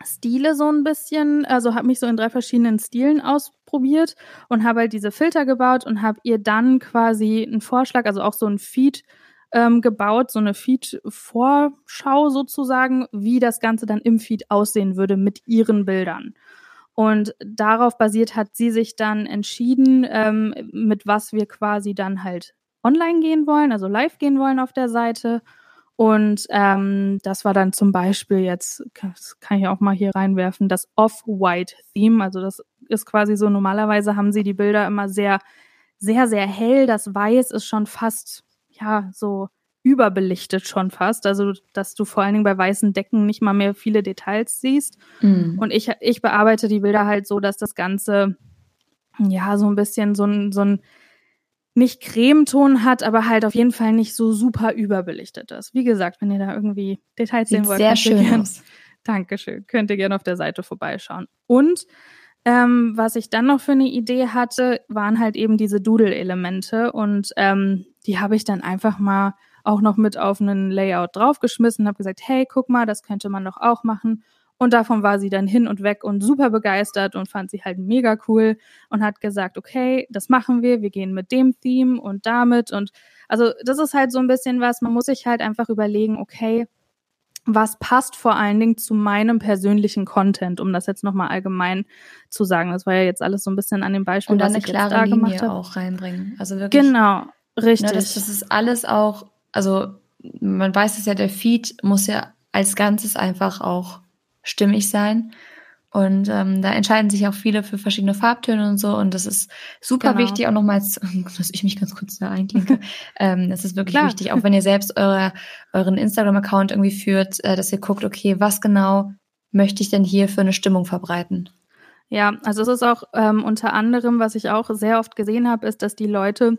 Stile so ein bisschen, also habe mich so in drei verschiedenen Stilen ausprobiert und habe halt diese Filter gebaut und habe ihr dann quasi einen Vorschlag, also auch so ein Feed ähm, gebaut, so eine Feed-Vorschau sozusagen, wie das Ganze dann im Feed aussehen würde mit ihren Bildern. Und darauf basiert hat sie sich dann entschieden, ähm, mit was wir quasi dann halt online gehen wollen, also live gehen wollen auf der Seite. Und ähm, das war dann zum Beispiel jetzt, das kann ich auch mal hier reinwerfen, das Off-White-Theme. Also das ist quasi so, normalerweise haben sie die Bilder immer sehr, sehr, sehr hell. Das Weiß ist schon fast, ja, so überbelichtet schon fast. Also, dass du vor allen Dingen bei weißen Decken nicht mal mehr viele Details siehst. Mhm. Und ich, ich bearbeite die Bilder halt so, dass das Ganze ja so ein bisschen so ein, so ein nicht Cremeton hat, aber halt auf jeden Fall nicht so super überbelichtet ist. Wie gesagt, wenn ihr da irgendwie Details Sieht sehen wollt, sehr schön gern, aus. Dankeschön. Könnt ihr gerne auf der Seite vorbeischauen. Und ähm, was ich dann noch für eine Idee hatte, waren halt eben diese Doodle-Elemente und ähm, die habe ich dann einfach mal auch noch mit auf einen Layout draufgeschmissen, habe gesagt, hey, guck mal, das könnte man doch auch machen. Und davon war sie dann hin und weg und super begeistert und fand sie halt mega cool und hat gesagt, okay, das machen wir, wir gehen mit dem Theme und damit und also das ist halt so ein bisschen was, man muss sich halt einfach überlegen, okay, was passt vor allen Dingen zu meinem persönlichen Content, um das jetzt nochmal allgemein zu sagen. Das war ja jetzt alles so ein bisschen an dem Beispiel, und was ich jetzt da gemacht habe. auch reinbringen. Also wirklich. Genau, richtig. Ne, das, das ist alles auch, also man weiß es ja, der Feed muss ja als Ganzes einfach auch stimmig sein. Und ähm, da entscheiden sich auch viele für verschiedene Farbtöne und so. Und das ist super genau. wichtig, auch nochmals, dass ich mich ganz kurz da einklinke. ähm, das ist wirklich Klar. wichtig, auch wenn ihr selbst eure, euren Instagram-Account irgendwie führt, äh, dass ihr guckt, okay, was genau möchte ich denn hier für eine Stimmung verbreiten? Ja, also es ist auch ähm, unter anderem, was ich auch sehr oft gesehen habe, ist, dass die Leute,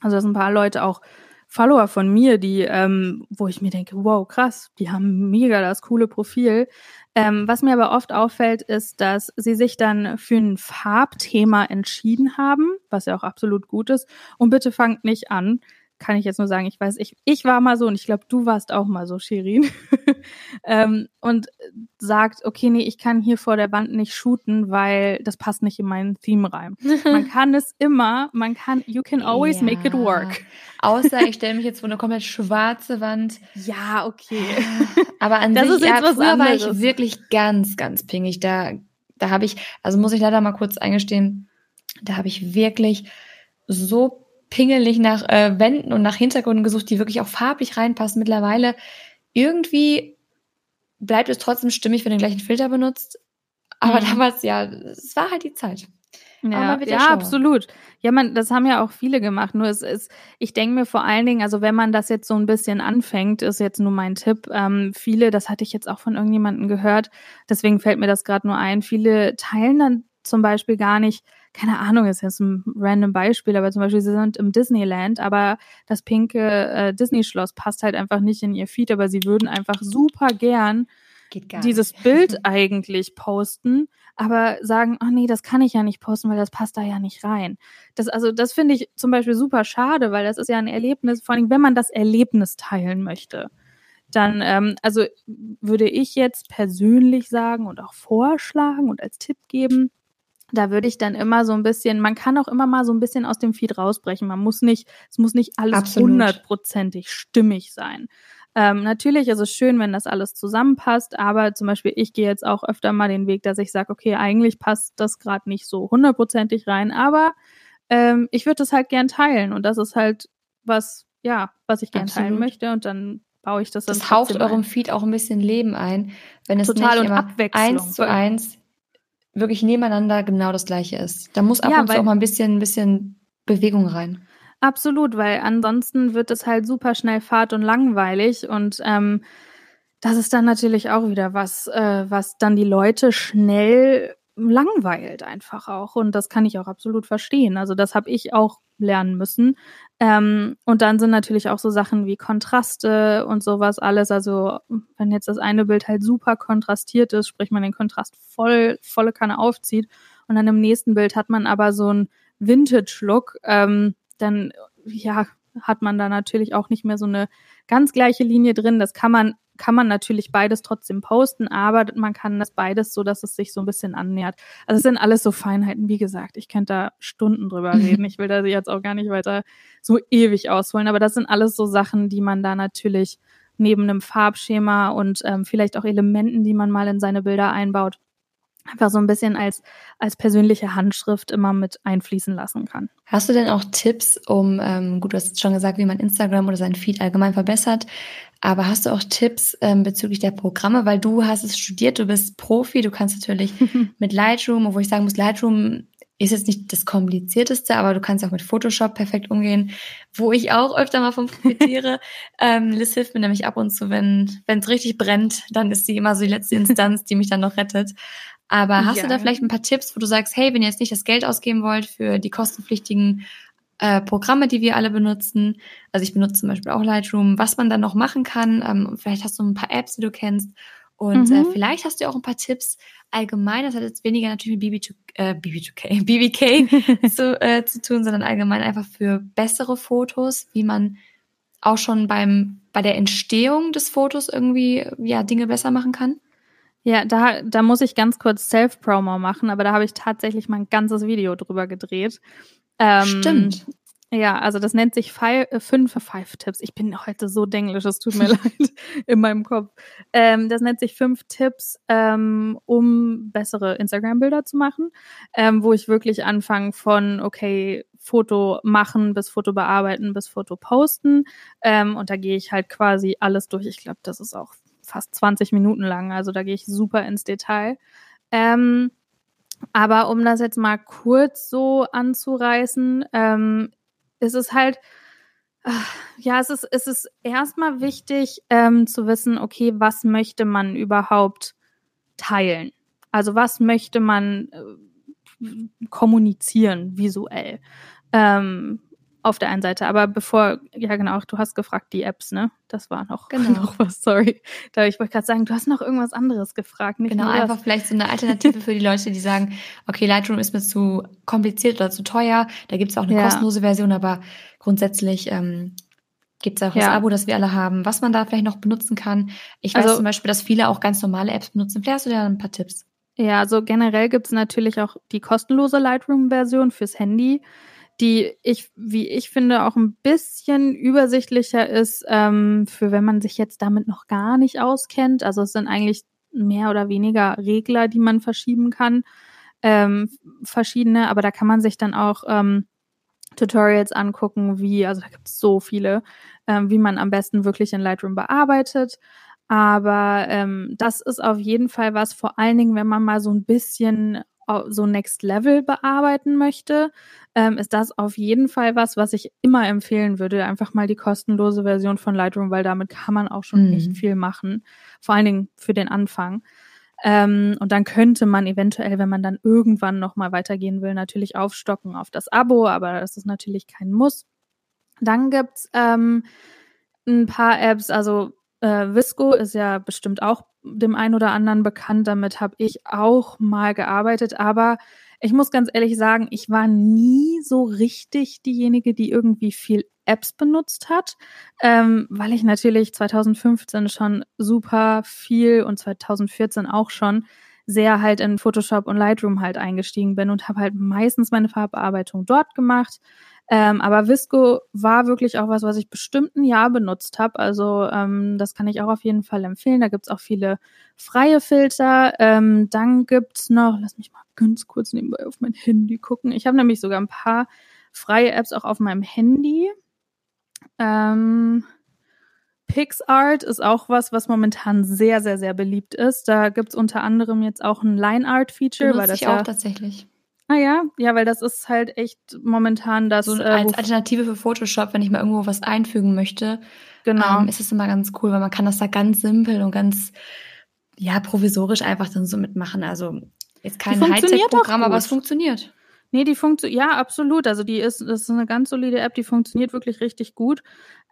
also dass ein paar Leute auch Follower von mir, die, ähm, wo ich mir denke, wow, krass, die haben mega das coole Profil, ähm, was mir aber oft auffällt, ist, dass sie sich dann für ein Farbthema entschieden haben, was ja auch absolut gut ist. Und bitte fangt nicht an, kann ich jetzt nur sagen, ich weiß, ich, ich war mal so und ich glaube, du warst auch mal so, Shirin. ähm, und sagt, okay, nee, ich kann hier vor der Wand nicht shooten, weil das passt nicht in meinen Theme rein. man kann es immer, man kann, you can always ja. make it work. Außer ich stelle mich jetzt vor eine komplett schwarze Wand. Ja, okay. Aber an das sich, ist jetzt ja, anderes. war ich wirklich ganz, ganz pingig. Da, da habe ich, also muss ich leider mal kurz eingestehen, da habe ich wirklich so pingelig nach äh, Wänden und nach Hintergründen gesucht, die wirklich auch farblich reinpassen. Mittlerweile irgendwie bleibt es trotzdem stimmig, wenn du den gleichen Filter benutzt. Aber mhm. damals, ja, es war halt die Zeit. Ja, ja absolut. Ja, man, das haben ja auch viele gemacht. Nur es ist, ich denke mir vor allen Dingen, also wenn man das jetzt so ein bisschen anfängt, ist jetzt nur mein Tipp. Ähm, viele, das hatte ich jetzt auch von irgendjemandem gehört, deswegen fällt mir das gerade nur ein. Viele teilen dann zum Beispiel gar nicht keine Ahnung, ist jetzt ein random Beispiel, aber zum Beispiel sie sind im Disneyland, aber das pinke äh, Disney-Schloss passt halt einfach nicht in ihr Feed, aber sie würden einfach super gern dieses nicht. Bild eigentlich posten, aber sagen, ach nee, das kann ich ja nicht posten, weil das passt da ja nicht rein. Das, also, das finde ich zum Beispiel super schade, weil das ist ja ein Erlebnis, vor allem, wenn man das Erlebnis teilen möchte. Dann, ähm, also würde ich jetzt persönlich sagen und auch vorschlagen und als Tipp geben, da würde ich dann immer so ein bisschen, man kann auch immer mal so ein bisschen aus dem Feed rausbrechen. Man muss nicht, es muss nicht alles hundertprozentig stimmig sein. Ähm, natürlich ist es schön, wenn das alles zusammenpasst, aber zum Beispiel ich gehe jetzt auch öfter mal den Weg, dass ich sage, okay, eigentlich passt das gerade nicht so hundertprozentig rein, aber ähm, ich würde das halt gern teilen und das ist halt was, ja, was ich gern Absolut. teilen möchte und dann baue ich das dann. Das haucht eurem Feed auch ein bisschen Leben ein, wenn es Total nicht immer eins zu eins wirklich nebeneinander genau das gleiche ist. Da muss ab ja, und zu auch mal ein bisschen, ein bisschen Bewegung rein. Absolut, weil ansonsten wird es halt super schnell fad und langweilig und ähm, das ist dann natürlich auch wieder was, äh, was dann die Leute schnell langweilt einfach auch und das kann ich auch absolut verstehen. Also das habe ich auch lernen müssen. Ähm, und dann sind natürlich auch so Sachen wie Kontraste und sowas alles. Also wenn jetzt das eine Bild halt super kontrastiert ist, sprich man den Kontrast voll, volle Kanne aufzieht und dann im nächsten Bild hat man aber so einen Vintage-Look, ähm, dann ja, hat man da natürlich auch nicht mehr so eine ganz gleiche Linie drin. Das kann man kann man natürlich beides trotzdem posten, aber man kann das beides so, dass es sich so ein bisschen annähert. Also es sind alles so Feinheiten, wie gesagt, ich könnte da Stunden drüber reden. Ich will da jetzt auch gar nicht weiter so ewig ausholen, aber das sind alles so Sachen, die man da natürlich neben einem Farbschema und ähm, vielleicht auch Elementen, die man mal in seine Bilder einbaut, einfach so ein bisschen als, als persönliche Handschrift immer mit einfließen lassen kann. Hast du denn auch Tipps, um, ähm, gut, du hast schon gesagt, wie man Instagram oder sein Feed allgemein verbessert, aber hast du auch Tipps ähm, bezüglich der Programme? Weil du hast es studiert, du bist Profi, du kannst natürlich mit Lightroom, wo ich sagen muss, Lightroom ist jetzt nicht das komplizierteste, aber du kannst auch mit Photoshop perfekt umgehen, wo ich auch öfter mal von profitiere. ähm, Liz hilft mir nämlich ab und zu, wenn es richtig brennt, dann ist sie immer so die letzte Instanz, die mich dann noch rettet. Aber hast ja. du da vielleicht ein paar Tipps, wo du sagst, hey, wenn ihr jetzt nicht das Geld ausgeben wollt für die kostenpflichtigen äh, Programme, die wir alle benutzen, also ich benutze zum Beispiel auch Lightroom, was man dann noch machen kann, ähm, vielleicht hast du ein paar Apps, die du kennst und äh, mhm. äh, vielleicht hast du auch ein paar Tipps allgemein, das hat jetzt weniger natürlich mit BB2, äh, BB2K, BBK zu, äh, zu tun, sondern allgemein einfach für bessere Fotos, wie man auch schon beim bei der Entstehung des Fotos irgendwie ja Dinge besser machen kann. Ja, da, da muss ich ganz kurz Self-Promo machen, aber da habe ich tatsächlich mal ein ganzes Video drüber gedreht. Ähm, Stimmt. Ja, also das nennt sich five, äh, fünf Five Tipps. Ich bin heute so denglisch, es tut mir leid in meinem Kopf. Ähm, das nennt sich fünf Tipps, ähm, um bessere Instagram-Bilder zu machen, ähm, wo ich wirklich anfange von, okay, Foto machen bis Foto bearbeiten bis Foto posten. Ähm, und da gehe ich halt quasi alles durch. Ich glaube, das ist auch fast 20 Minuten lang. Also da gehe ich super ins Detail. Ähm, aber um das jetzt mal kurz so anzureißen, ähm, ist es halt, äh, ja, es ist, es ist erstmal wichtig ähm, zu wissen, okay, was möchte man überhaupt teilen? Also was möchte man äh, kommunizieren visuell? Ähm, auf der einen Seite. Aber bevor, ja genau, du hast gefragt, die Apps, ne? Das war noch, genau. noch was, sorry. Da ich wollte gerade sagen, du hast noch irgendwas anderes gefragt. Nicht genau, einfach vielleicht so eine Alternative für die Leute, die sagen, okay, Lightroom ist mir zu kompliziert oder zu teuer. Da gibt's auch eine ja. kostenlose Version, aber grundsätzlich ähm, gibt es auch das Abo, das wir alle haben, was man da vielleicht noch benutzen kann. Ich weiß also, zum Beispiel, dass viele auch ganz normale Apps benutzen. Vielleicht hast du da ein paar Tipps. Ja, also generell gibt's natürlich auch die kostenlose Lightroom-Version fürs Handy die ich, wie ich finde, auch ein bisschen übersichtlicher ist, ähm, für wenn man sich jetzt damit noch gar nicht auskennt. Also es sind eigentlich mehr oder weniger Regler, die man verschieben kann, ähm, verschiedene, aber da kann man sich dann auch ähm, Tutorials angucken, wie, also da gibt es so viele, ähm, wie man am besten wirklich in Lightroom bearbeitet. Aber ähm, das ist auf jeden Fall was, vor allen Dingen, wenn man mal so ein bisschen so Next Level bearbeiten möchte, ähm, ist das auf jeden Fall was, was ich immer empfehlen würde. Einfach mal die kostenlose Version von Lightroom, weil damit kann man auch schon mhm. nicht viel machen. Vor allen Dingen für den Anfang. Ähm, und dann könnte man eventuell, wenn man dann irgendwann nochmal weitergehen will, natürlich aufstocken auf das Abo, aber das ist natürlich kein Muss. Dann gibt's ähm, ein paar Apps, also äh, Visco ist ja bestimmt auch dem einen oder anderen bekannt. Damit habe ich auch mal gearbeitet. Aber ich muss ganz ehrlich sagen, ich war nie so richtig diejenige, die irgendwie viel Apps benutzt hat, ähm, weil ich natürlich 2015 schon super viel und 2014 auch schon sehr halt in Photoshop und Lightroom halt eingestiegen bin und habe halt meistens meine Farbbearbeitung dort gemacht. Ähm, aber Visco war wirklich auch was, was ich bestimmt ein Jahr benutzt habe. Also ähm, das kann ich auch auf jeden Fall empfehlen. Da gibt's auch viele freie Filter. Ähm, dann gibt's noch, lass mich mal ganz kurz nebenbei auf mein Handy gucken. Ich habe nämlich sogar ein paar freie Apps auch auf meinem Handy. Ähm, PixArt ist auch was, was momentan sehr, sehr, sehr beliebt ist. Da gibt's unter anderem jetzt auch ein Line-Art-Feature. Benutze weil das ich auch ja, tatsächlich. Ah ja, ja, weil das ist halt echt momentan das. So äh, als Alternative für Photoshop, wenn ich mal irgendwo was einfügen möchte, genau. Ähm, ist es immer ganz cool, weil man kann das da ganz simpel und ganz ja provisorisch einfach dann so mitmachen. Also ist kein Hightech-Programm, aber es funktioniert. Nee, die funktioniert, ja, absolut. Also die ist, das ist eine ganz solide App, die funktioniert wirklich richtig gut.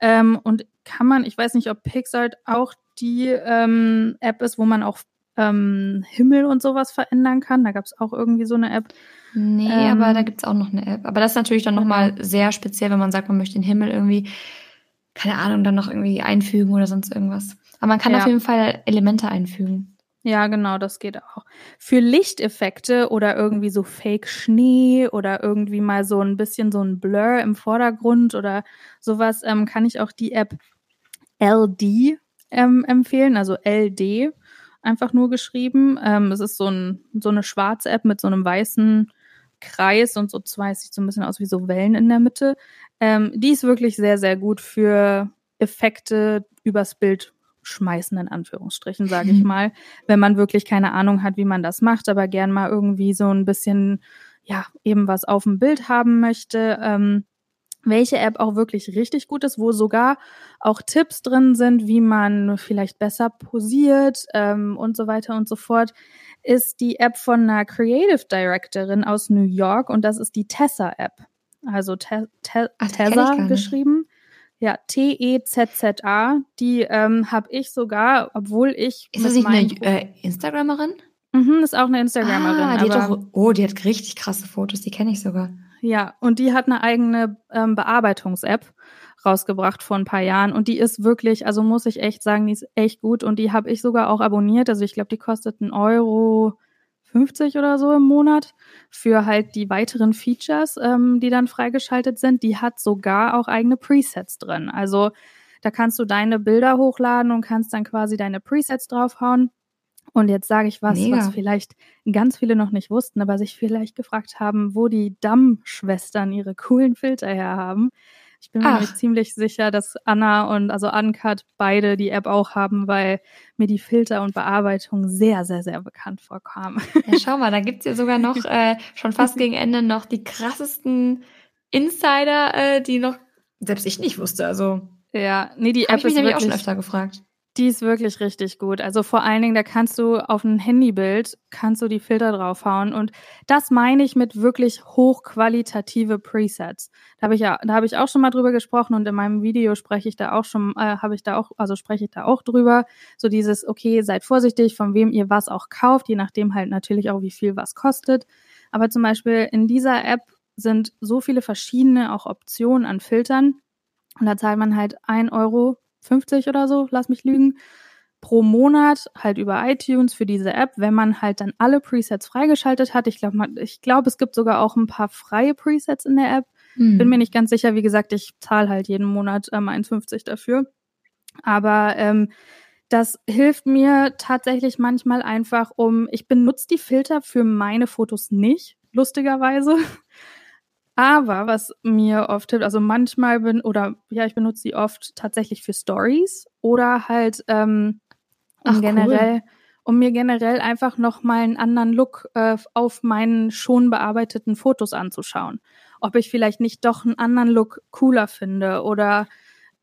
Ähm, und kann man, ich weiß nicht, ob Pixart auch die ähm, App ist, wo man auch ähm, Himmel und sowas verändern kann. Da gab es auch irgendwie so eine App. Nee, ähm, aber da gibt's auch noch eine App. Aber das ist natürlich dann nochmal genau. sehr speziell, wenn man sagt, man möchte den Himmel irgendwie, keine Ahnung, dann noch irgendwie einfügen oder sonst irgendwas. Aber man kann ja. auf jeden Fall Elemente einfügen. Ja, genau, das geht auch. Für Lichteffekte oder irgendwie so Fake Schnee oder irgendwie mal so ein bisschen so ein Blur im Vordergrund oder sowas, ähm, kann ich auch die App LD ähm, empfehlen, also LD einfach nur geschrieben. Ähm, es ist so, ein, so eine schwarze App mit so einem weißen Kreis und so zwei sieht so ein bisschen aus wie so Wellen in der Mitte. Ähm, die ist wirklich sehr, sehr gut für Effekte übers Bild schmeißen, in Anführungsstrichen, sage ich mal. Wenn man wirklich keine Ahnung hat, wie man das macht, aber gern mal irgendwie so ein bisschen ja eben was auf dem Bild haben möchte. Ähm, welche App auch wirklich richtig gut ist, wo sogar auch Tipps drin sind, wie man vielleicht besser posiert ähm, und so weiter und so fort, ist die App von einer Creative Directorin aus New York und das ist die Tessa App. Also te te Ach, Tessa geschrieben. Ja, T-E-Z-Z-A. Die ähm, habe ich sogar, obwohl ich. Ist das nicht eine äh, Instagramerin? Mhm, ist auch eine Instagramerin. Ah, die hat doch, oh, die hat richtig krasse Fotos, die kenne ich sogar. Ja, und die hat eine eigene ähm, Bearbeitungs-App rausgebracht vor ein paar Jahren und die ist wirklich, also muss ich echt sagen, die ist echt gut und die habe ich sogar auch abonniert. Also ich glaube, die kostet einen Euro 50 oder so im Monat für halt die weiteren Features, ähm, die dann freigeschaltet sind. Die hat sogar auch eigene Presets drin. Also da kannst du deine Bilder hochladen und kannst dann quasi deine Presets draufhauen. Und jetzt sage ich was, Mega. was vielleicht ganz viele noch nicht wussten, aber sich vielleicht gefragt haben, wo die Damm-Schwestern ihre coolen Filter herhaben. Ich bin Ach. mir ziemlich sicher, dass Anna und also Uncut beide die App auch haben, weil mir die Filter und Bearbeitung sehr, sehr, sehr bekannt vorkamen. Ja, schau mal, da gibt's ja sogar noch äh, schon fast gegen Ende noch die krassesten Insider, äh, die noch selbst ich nicht wusste. Also ja, nee, die App ich mich ist wirklich, auch schon öfter gefragt. Die ist wirklich richtig gut. Also vor allen Dingen, da kannst du auf ein Handybild, kannst du die Filter draufhauen. Und das meine ich mit wirklich hochqualitative Presets. Da habe ich ja, da habe ich auch schon mal drüber gesprochen und in meinem Video spreche ich da auch schon, äh, habe ich da auch, also spreche ich da auch drüber. So dieses, okay, seid vorsichtig, von wem ihr was auch kauft, je nachdem halt natürlich auch, wie viel was kostet. Aber zum Beispiel in dieser App sind so viele verschiedene auch Optionen an Filtern. Und da zahlt man halt ein Euro 50 oder so, lass mich lügen, pro Monat halt über iTunes für diese App, wenn man halt dann alle Presets freigeschaltet hat. Ich glaube, ich glaube, es gibt sogar auch ein paar freie Presets in der App. Mhm. Bin mir nicht ganz sicher. Wie gesagt, ich zahle halt jeden Monat ähm, 1,50 dafür. Aber ähm, das hilft mir tatsächlich manchmal einfach um, ich benutze die Filter für meine Fotos nicht, lustigerweise. Aber was mir oft hilft, also manchmal bin, oder ja, ich benutze sie oft tatsächlich für Stories oder halt ähm, um Ach, generell, cool. um mir generell einfach nochmal einen anderen Look äh, auf meinen schon bearbeiteten Fotos anzuschauen. Ob ich vielleicht nicht doch einen anderen Look cooler finde oder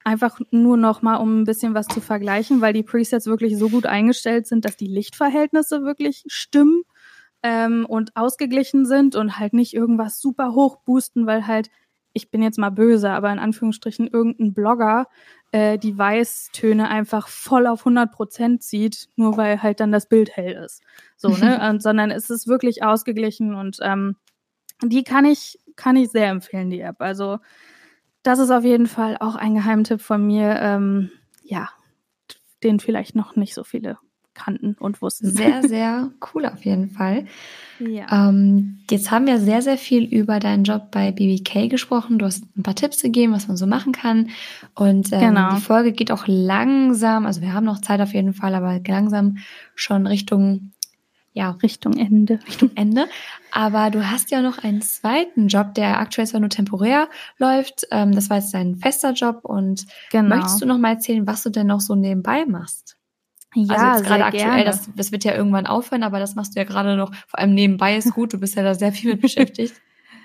einfach nur nochmal, um ein bisschen was zu vergleichen, weil die Presets wirklich so gut eingestellt sind, dass die Lichtverhältnisse wirklich stimmen ähm, und ausgeglichen sind und halt nicht irgendwas super hoch boosten, weil halt, ich bin jetzt mal böse, aber in Anführungsstrichen irgendein Blogger äh, die Weißtöne einfach voll auf 100 Prozent sieht, nur weil halt dann das Bild hell ist. So, ne? und, sondern es ist wirklich ausgeglichen und ähm, die kann ich, kann ich sehr empfehlen, die App. Also, das ist auf jeden Fall auch ein Geheimtipp von mir. Ähm, ja, den vielleicht noch nicht so viele kannten und wussten. Sehr, sehr cool auf jeden Fall. Ja. Ähm, jetzt haben wir sehr, sehr viel über deinen Job bei BBK gesprochen. Du hast ein paar Tipps gegeben, was man so machen kann. Und ähm, genau. die Folge geht auch langsam, also wir haben noch Zeit auf jeden Fall, aber langsam schon Richtung ja, Richtung Ende. Richtung Ende. Aber du hast ja noch einen zweiten Job, der aktuell zwar nur temporär läuft. Ähm, das war jetzt dein fester Job. Und genau. möchtest du noch mal erzählen, was du denn noch so nebenbei machst? Ja, also jetzt gerade aktuell, das, das wird ja irgendwann aufhören, aber das machst du ja gerade noch, vor allem nebenbei ist gut, du bist ja da sehr viel mit beschäftigt.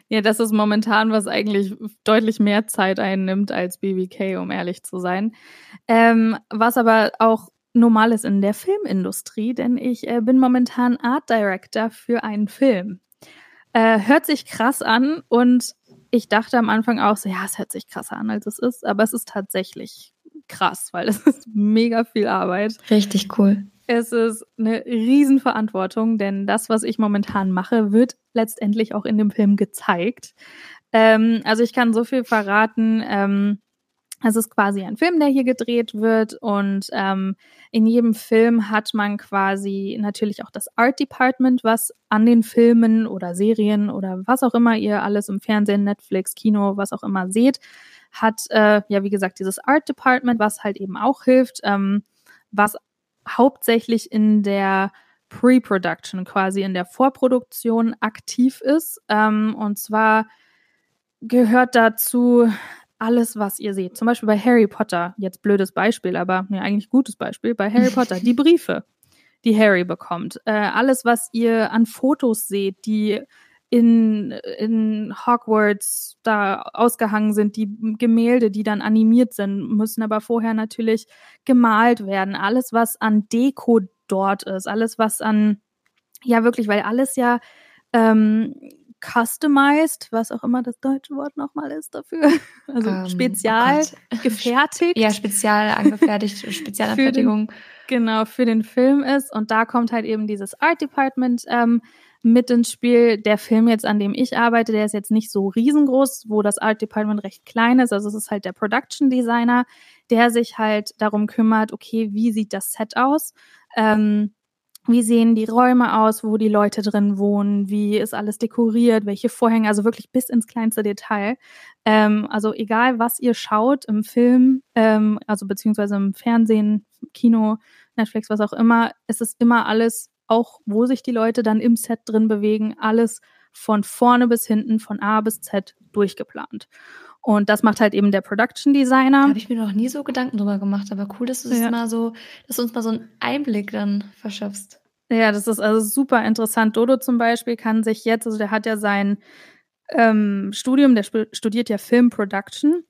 ja, das ist momentan, was eigentlich deutlich mehr Zeit einnimmt als BBK, um ehrlich zu sein. Ähm, was aber auch normal ist in der Filmindustrie, denn ich äh, bin momentan Art Director für einen Film. Äh, hört sich krass an und ich dachte am Anfang auch so, ja, es hört sich krasser an, als es ist, aber es ist tatsächlich krass, weil es ist mega viel Arbeit. Richtig cool. Es ist eine Riesenverantwortung, denn das, was ich momentan mache, wird letztendlich auch in dem Film gezeigt. Ähm, also ich kann so viel verraten. Ähm, es ist quasi ein Film, der hier gedreht wird und ähm, in jedem Film hat man quasi natürlich auch das Art Department, was an den Filmen oder Serien oder was auch immer ihr alles im Fernsehen, Netflix, Kino, was auch immer seht, hat äh, ja wie gesagt dieses Art Department, was halt eben auch hilft, ähm, was hauptsächlich in der Pre-Production, quasi in der Vorproduktion aktiv ist. Ähm, und zwar gehört dazu alles, was ihr seht. Zum Beispiel bei Harry Potter, jetzt blödes Beispiel, aber ja, eigentlich gutes Beispiel, bei Harry Potter, die Briefe, die Harry bekommt. Äh, alles, was ihr an Fotos seht, die in, in Hogwarts da ausgehangen sind, die Gemälde, die dann animiert sind, müssen aber vorher natürlich gemalt werden. Alles, was an Deko dort ist, alles, was an, ja wirklich, weil alles ja ähm, customized, was auch immer das deutsche Wort nochmal ist dafür. Also ähm, spezial oh gefertigt. Ja, spezial angefertigt, Spezialanfertigung. genau, für den Film ist. Und da kommt halt eben dieses Art Department ähm, mit ins Spiel. Der Film jetzt, an dem ich arbeite, der ist jetzt nicht so riesengroß, wo das Art Department recht klein ist. Also es ist halt der Production Designer, der sich halt darum kümmert, okay, wie sieht das Set aus? Ähm, wie sehen die Räume aus, wo die Leute drin wohnen, wie ist alles dekoriert, welche Vorhänge, also wirklich bis ins kleinste Detail. Ähm, also egal, was ihr schaut im Film, ähm, also beziehungsweise im Fernsehen, Kino, Netflix, was auch immer, es ist immer alles, auch wo sich die Leute dann im Set drin bewegen, alles von vorne bis hinten, von A bis Z durchgeplant. Und das macht halt eben der Production Designer. Habe ich mir noch nie so Gedanken drüber gemacht, aber cool, dass du es ja. mal so, dass du uns mal so einen Einblick dann verschaffst. Ja, das ist also super interessant. Dodo zum Beispiel kann sich jetzt, also der hat ja sein ähm, Studium, der studiert ja Film Production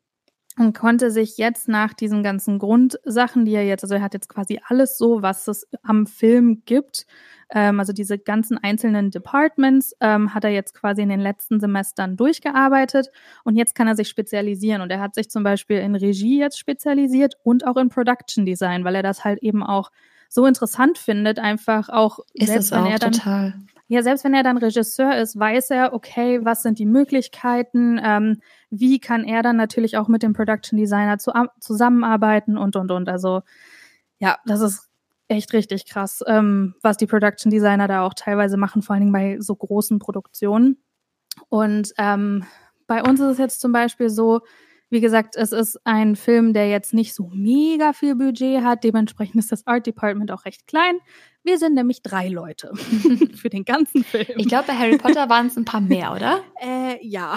und konnte sich jetzt nach diesen ganzen Grundsachen, die er jetzt, also er hat jetzt quasi alles so, was es am Film gibt, ähm, also diese ganzen einzelnen Departments ähm, hat er jetzt quasi in den letzten Semestern durchgearbeitet und jetzt kann er sich spezialisieren und er hat sich zum Beispiel in Regie jetzt spezialisiert und auch in Production Design, weil er das halt eben auch so interessant findet, einfach auch ist selbst wenn auch, er dann total. Ja, selbst wenn er dann Regisseur ist, weiß er, okay, was sind die Möglichkeiten, ähm, wie kann er dann natürlich auch mit dem Production Designer zu, zusammenarbeiten und und und. Also ja, das ist echt richtig krass, ähm, was die Production Designer da auch teilweise machen, vor allen Dingen bei so großen Produktionen. Und ähm, bei uns ist es jetzt zum Beispiel so, wie gesagt, es ist ein Film, der jetzt nicht so mega viel Budget hat. Dementsprechend ist das Art Department auch recht klein. Wir sind nämlich drei Leute für den ganzen Film. Ich glaube, bei Harry Potter waren es ein paar mehr, oder? Äh, ja.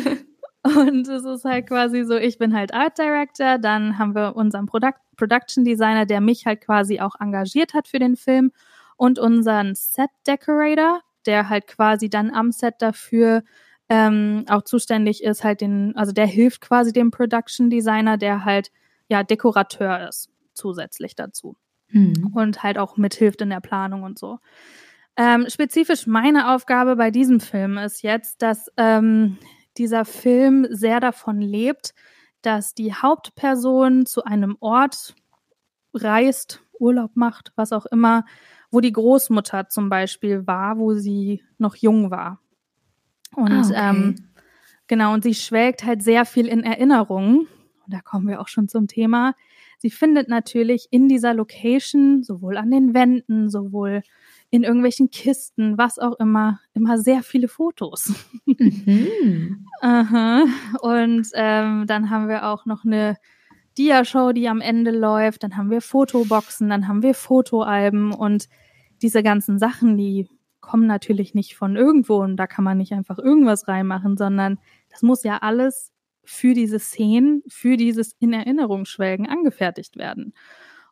Und es ist halt quasi so, ich bin halt Art Director, dann haben wir unseren Product Production Designer, der mich halt quasi auch engagiert hat für den Film und unseren Set Decorator, der halt quasi dann am Set dafür ähm, auch zuständig ist, halt den, also der hilft quasi dem Production Designer, der halt ja Dekorateur ist, zusätzlich dazu. Hm. Und halt auch mithilft in der Planung und so. Ähm, spezifisch meine Aufgabe bei diesem Film ist jetzt, dass ähm, dieser Film sehr davon lebt, dass die Hauptperson zu einem Ort reist, Urlaub macht, was auch immer, wo die Großmutter zum Beispiel war, wo sie noch jung war. Und ah, okay. ähm, genau, und sie schwelgt halt sehr viel in Erinnerungen. Und da kommen wir auch schon zum Thema. Sie findet natürlich in dieser Location, sowohl an den Wänden, sowohl in irgendwelchen Kisten, was auch immer, immer sehr viele Fotos. Mhm. Und ähm, dann haben wir auch noch eine Dia-Show, die am Ende läuft. Dann haben wir Fotoboxen, dann haben wir Fotoalben und diese ganzen Sachen, die kommen natürlich nicht von irgendwo und da kann man nicht einfach irgendwas reinmachen, sondern das muss ja alles für diese Szenen, für dieses in Erinnerung schwelgen angefertigt werden.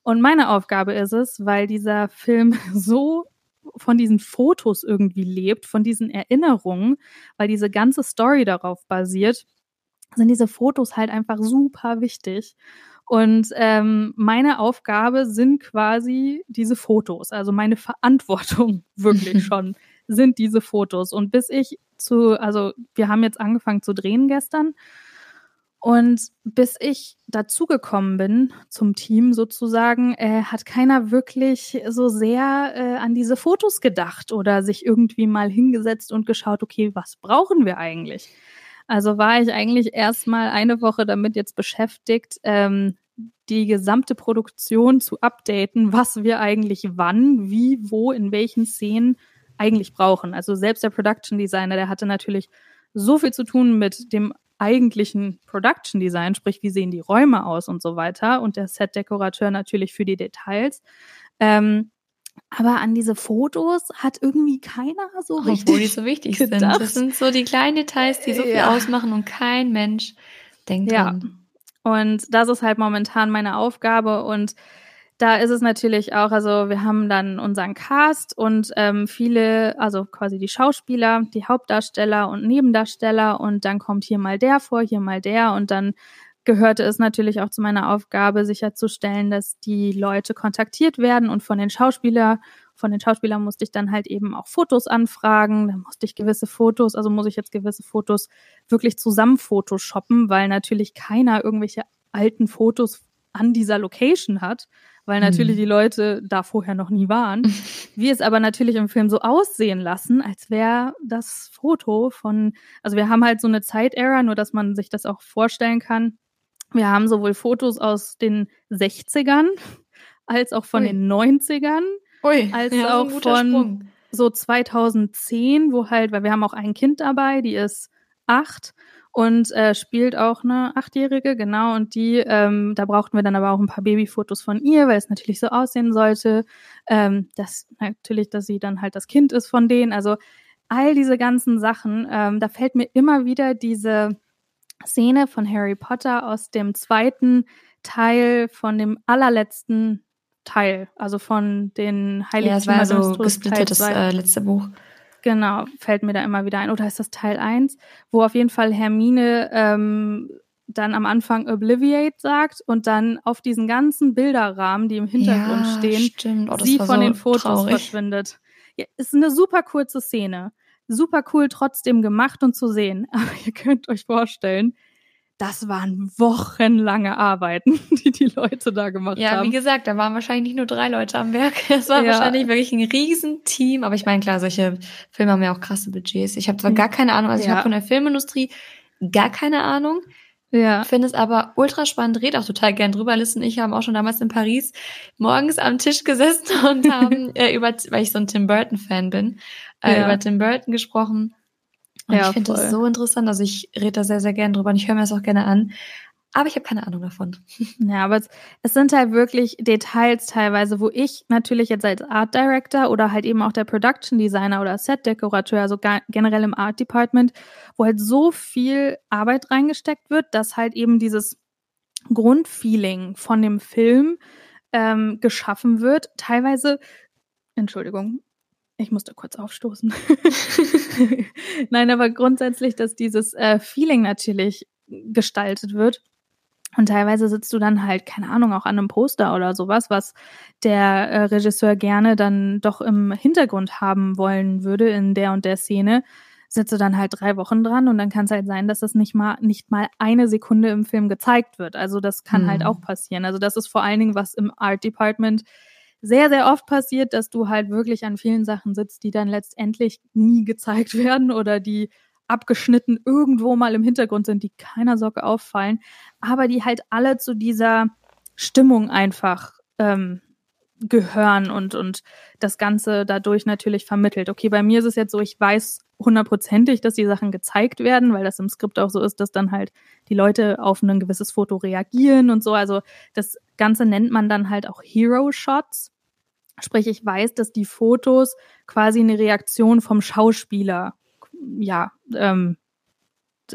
Und meine Aufgabe ist es, weil dieser Film so von diesen Fotos irgendwie lebt, von diesen Erinnerungen, weil diese ganze Story darauf basiert, sind diese Fotos halt einfach super wichtig. Und ähm, meine Aufgabe sind quasi diese Fotos. Also meine Verantwortung wirklich schon sind diese Fotos. Und bis ich zu, also wir haben jetzt angefangen zu drehen gestern und bis ich dazugekommen bin zum Team sozusagen, äh, hat keiner wirklich so sehr äh, an diese Fotos gedacht oder sich irgendwie mal hingesetzt und geschaut, okay, was brauchen wir eigentlich? Also war ich eigentlich erstmal eine Woche damit jetzt beschäftigt, ähm, die gesamte Produktion zu updaten, was wir eigentlich wann, wie, wo, in welchen Szenen eigentlich brauchen. Also selbst der Production Designer, der hatte natürlich so viel zu tun mit dem eigentlichen Production Design, sprich, wie sehen die Räume aus und so weiter. Und der Set-Dekorateur natürlich für die Details. Ähm, aber an diese Fotos hat irgendwie keiner so richtig. Obwohl die so wichtig gedacht. sind. Das sind so die kleinen Details, die so viel ja. ausmachen und kein Mensch denkt ja. dran. Und das ist halt momentan meine Aufgabe und da ist es natürlich auch, also wir haben dann unseren Cast und ähm, viele, also quasi die Schauspieler, die Hauptdarsteller und Nebendarsteller und dann kommt hier mal der vor, hier mal der und dann gehörte es natürlich auch zu meiner Aufgabe, sicherzustellen, dass die Leute kontaktiert werden und von den Schauspieler, von den Schauspielern musste ich dann halt eben auch Fotos anfragen, da musste ich gewisse Fotos, also muss ich jetzt gewisse Fotos wirklich zusammen photoshoppen, weil natürlich keiner irgendwelche alten Fotos an dieser Location hat, weil natürlich mhm. die Leute da vorher noch nie waren. Wir es aber natürlich im Film so aussehen lassen, als wäre das Foto von, also wir haben halt so eine Zeitära, nur dass man sich das auch vorstellen kann. Wir haben sowohl Fotos aus den 60ern als auch von Ui. den 90ern, Ui, als ja, auch von Sprung. so 2010, wo halt, weil wir haben auch ein Kind dabei, die ist acht und äh, spielt auch eine Achtjährige, genau. Und die, ähm, da brauchten wir dann aber auch ein paar Babyfotos von ihr, weil es natürlich so aussehen sollte, ähm, dass natürlich, dass sie dann halt das Kind ist von denen. Also all diese ganzen Sachen, ähm, da fällt mir immer wieder diese Szene von Harry Potter aus dem zweiten Teil von dem allerletzten Teil, also von den Heiligen Ja, es war so gesplittet, das äh, letzte Buch. Genau, fällt mir da immer wieder ein. Oder ist das Teil 1, wo auf jeden Fall Hermine ähm, dann am Anfang Obliviate sagt und dann auf diesen ganzen Bilderrahmen, die im Hintergrund ja, stehen, oh, sie von so den Fotos traurig. verschwindet. Ja, ist eine super kurze Szene super cool trotzdem gemacht und zu sehen. Aber ihr könnt euch vorstellen, das waren wochenlange Arbeiten, die die Leute da gemacht ja, haben. Ja, wie gesagt, da waren wahrscheinlich nicht nur drei Leute am Werk. Es war ja. wahrscheinlich wirklich ein Riesenteam. Aber ich meine, klar, solche Filme haben ja auch krasse Budgets. Ich habe zwar gar keine Ahnung, also ja. ich habe von der Filmindustrie gar keine Ahnung. Ja. Finde es aber ultra spannend, red auch total gern drüber. Liz und ich haben auch schon damals in Paris morgens am Tisch gesessen und haben äh, über, weil ich so ein Tim Burton-Fan bin, äh, ja. über Tim Burton gesprochen. Und ja, ich finde das so interessant. Also ich rede da sehr, sehr gern drüber und ich höre mir das auch gerne an. Aber ich habe keine Ahnung davon. Ja, aber es, es, sind halt wirklich Details teilweise, wo ich natürlich jetzt als Art Director oder halt eben auch der Production Designer oder Set Dekorateur, also generell im Art Department, wo halt so viel Arbeit reingesteckt wird, dass halt eben dieses Grundfeeling von dem Film ähm, geschaffen wird. Teilweise, Entschuldigung, ich musste kurz aufstoßen. Nein, aber grundsätzlich, dass dieses äh, Feeling natürlich gestaltet wird. Und teilweise sitzt du dann halt, keine Ahnung, auch an einem Poster oder sowas, was der äh, Regisseur gerne dann doch im Hintergrund haben wollen würde in der und der Szene. Sitzt du dann halt drei Wochen dran und dann kann es halt sein, dass das nicht mal, nicht mal eine Sekunde im Film gezeigt wird. Also das kann mhm. halt auch passieren. Also das ist vor allen Dingen, was im Art Department sehr, sehr oft passiert, dass du halt wirklich an vielen Sachen sitzt, die dann letztendlich nie gezeigt werden oder die abgeschnitten irgendwo mal im Hintergrund sind, die keiner Socke auffallen, aber die halt alle zu dieser Stimmung einfach ähm, gehören und, und das Ganze dadurch natürlich vermittelt. Okay, bei mir ist es jetzt so, ich weiß hundertprozentig, dass die Sachen gezeigt werden, weil das im Skript auch so ist, dass dann halt die Leute auf ein gewisses Foto reagieren und so. Also das Ganze nennt man dann halt auch Hero Shots. Sprich, ich weiß, dass die Fotos quasi eine Reaktion vom Schauspieler, ja, ähm,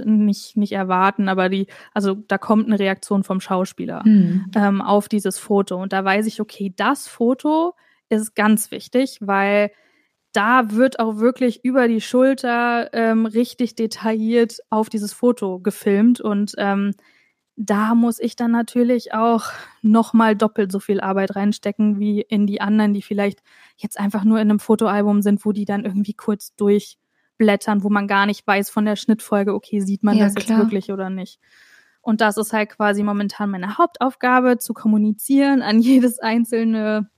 nicht, nicht erwarten, aber die, also da kommt eine Reaktion vom Schauspieler mhm. ähm, auf dieses Foto. Und da weiß ich, okay, das Foto ist ganz wichtig, weil da wird auch wirklich über die Schulter ähm, richtig detailliert auf dieses Foto gefilmt und ähm, da muss ich dann natürlich auch nochmal doppelt so viel Arbeit reinstecken wie in die anderen, die vielleicht jetzt einfach nur in einem Fotoalbum sind, wo die dann irgendwie kurz durchblättern, wo man gar nicht weiß von der Schnittfolge, okay, sieht man ja, das klar. jetzt wirklich oder nicht. Und das ist halt quasi momentan meine Hauptaufgabe, zu kommunizieren an jedes einzelne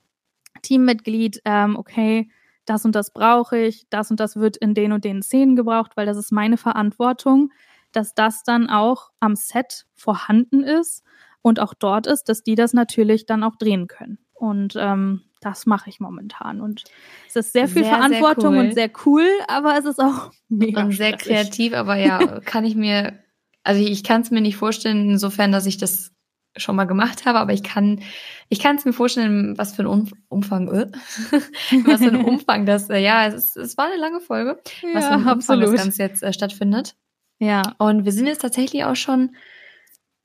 Teammitglied, ähm, okay, das und das brauche ich, das und das wird in den und den Szenen gebraucht, weil das ist meine Verantwortung, dass das dann auch am Set vorhanden ist und auch dort ist, dass die das natürlich dann auch drehen können. Und ähm, das mache ich momentan. Und es ist sehr viel sehr, Verantwortung sehr cool. und sehr cool, aber es ist auch mega und sehr stressig. kreativ. Aber ja, kann ich mir, also ich kann es mir nicht vorstellen, insofern, dass ich das schon mal gemacht habe, aber ich kann, ich kann es mir vorstellen, was für ein Umfang, äh, was für ein Umfang das, äh, ja, es, ist, es war eine lange Folge, was ja, für ein Umfang das Ganze jetzt äh, stattfindet. Ja. Und wir sind jetzt tatsächlich auch schon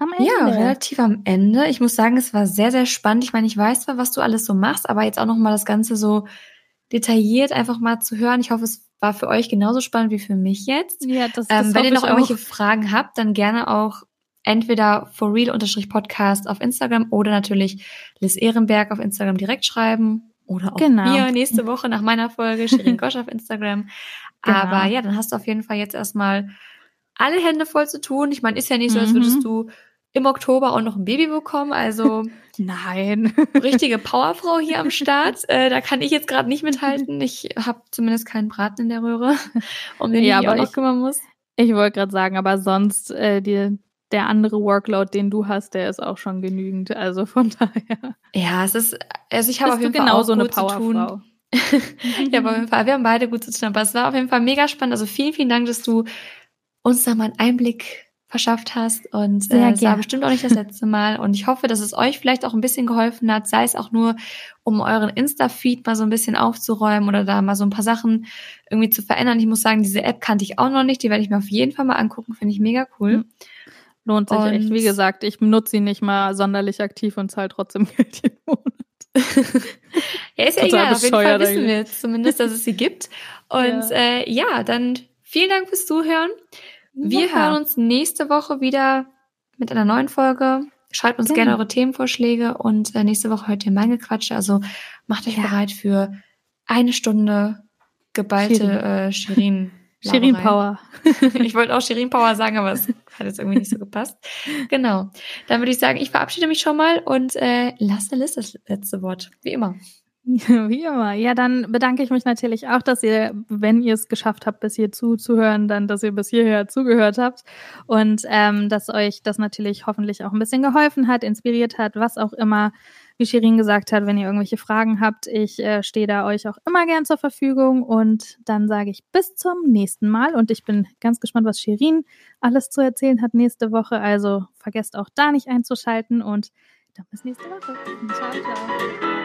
am Ende. Ja, relativ am Ende. Ich muss sagen, es war sehr, sehr spannend. Ich meine, ich weiß zwar, was du alles so machst, aber jetzt auch nochmal das Ganze so detailliert einfach mal zu hören. Ich hoffe, es war für euch genauso spannend wie für mich jetzt. Ja, das, das ähm, Wenn ihr noch irgendwelche Fragen habt, dann gerne auch entweder for real-podcast auf Instagram oder natürlich Liz Ehrenberg auf Instagram direkt schreiben oder auch genau. mir nächste Woche nach meiner Folge Shirin Gosch auf Instagram. Genau. Aber ja, dann hast du auf jeden Fall jetzt erstmal alle Hände voll zu tun. Ich meine, ist ja nicht so, als würdest mhm. du im Oktober auch noch ein Baby bekommen. Also nein, richtige Powerfrau hier am Start. Äh, da kann ich jetzt gerade nicht mithalten. Ich habe zumindest keinen Braten in der Röhre, um den ja, ich auch noch kümmern muss. Ich wollte gerade sagen, aber sonst äh, die, der andere Workload, den du hast, der ist auch schon genügend. Also von daher. Ja, es ist, also ich habe auf jeden Fall genauso auch eine Powerfrau. ja, aber auf jeden Fall, wir haben beide gut zu tun. Aber es war auf jeden Fall mega spannend. Also vielen, vielen Dank, dass du uns da mal einen Einblick verschafft hast. Und äh, es war bestimmt auch nicht das letzte Mal. Und ich hoffe, dass es euch vielleicht auch ein bisschen geholfen hat, sei es auch nur, um euren Insta-Feed mal so ein bisschen aufzuräumen oder da mal so ein paar Sachen irgendwie zu verändern. Ich muss sagen, diese App kannte ich auch noch nicht. Die werde ich mir auf jeden Fall mal angucken. Finde ich mega cool. Mhm. Lohnt sich und echt. Wie gesagt, ich benutze sie nicht mal sonderlich aktiv und zahle trotzdem Geld jeden Monat. ja, ist ja egal. Auf jeden Fall wissen wir jetzt zumindest, dass es sie gibt. Und ja, äh, ja dann vielen Dank fürs Zuhören. Wir ja. hören uns nächste Woche wieder mit einer neuen Folge. Schreibt uns genau. gerne eure Themenvorschläge und äh, nächste Woche hört ihr mein Gequatsche. Also macht euch ja. bereit für eine Stunde geballte Shirin. Äh, Shirin. Shirin Power. ich wollte auch Shirin Power sagen, aber es hat jetzt irgendwie nicht so gepasst. Genau. Dann würde ich sagen, ich verabschiede mich schon mal und äh, lasse Liz das letzte Wort. Wie immer. Wie immer. Ja, dann bedanke ich mich natürlich auch, dass ihr, wenn ihr es geschafft habt, bis hier zuzuhören, dann, dass ihr bis hierher zugehört habt und ähm, dass euch das natürlich hoffentlich auch ein bisschen geholfen hat, inspiriert hat, was auch immer. Wie Shirin gesagt hat, wenn ihr irgendwelche Fragen habt, ich äh, stehe da euch auch immer gern zur Verfügung und dann sage ich bis zum nächsten Mal und ich bin ganz gespannt, was Shirin alles zu erzählen hat nächste Woche. Also vergesst auch da nicht einzuschalten und dann bis nächste Woche. Ciao, ciao.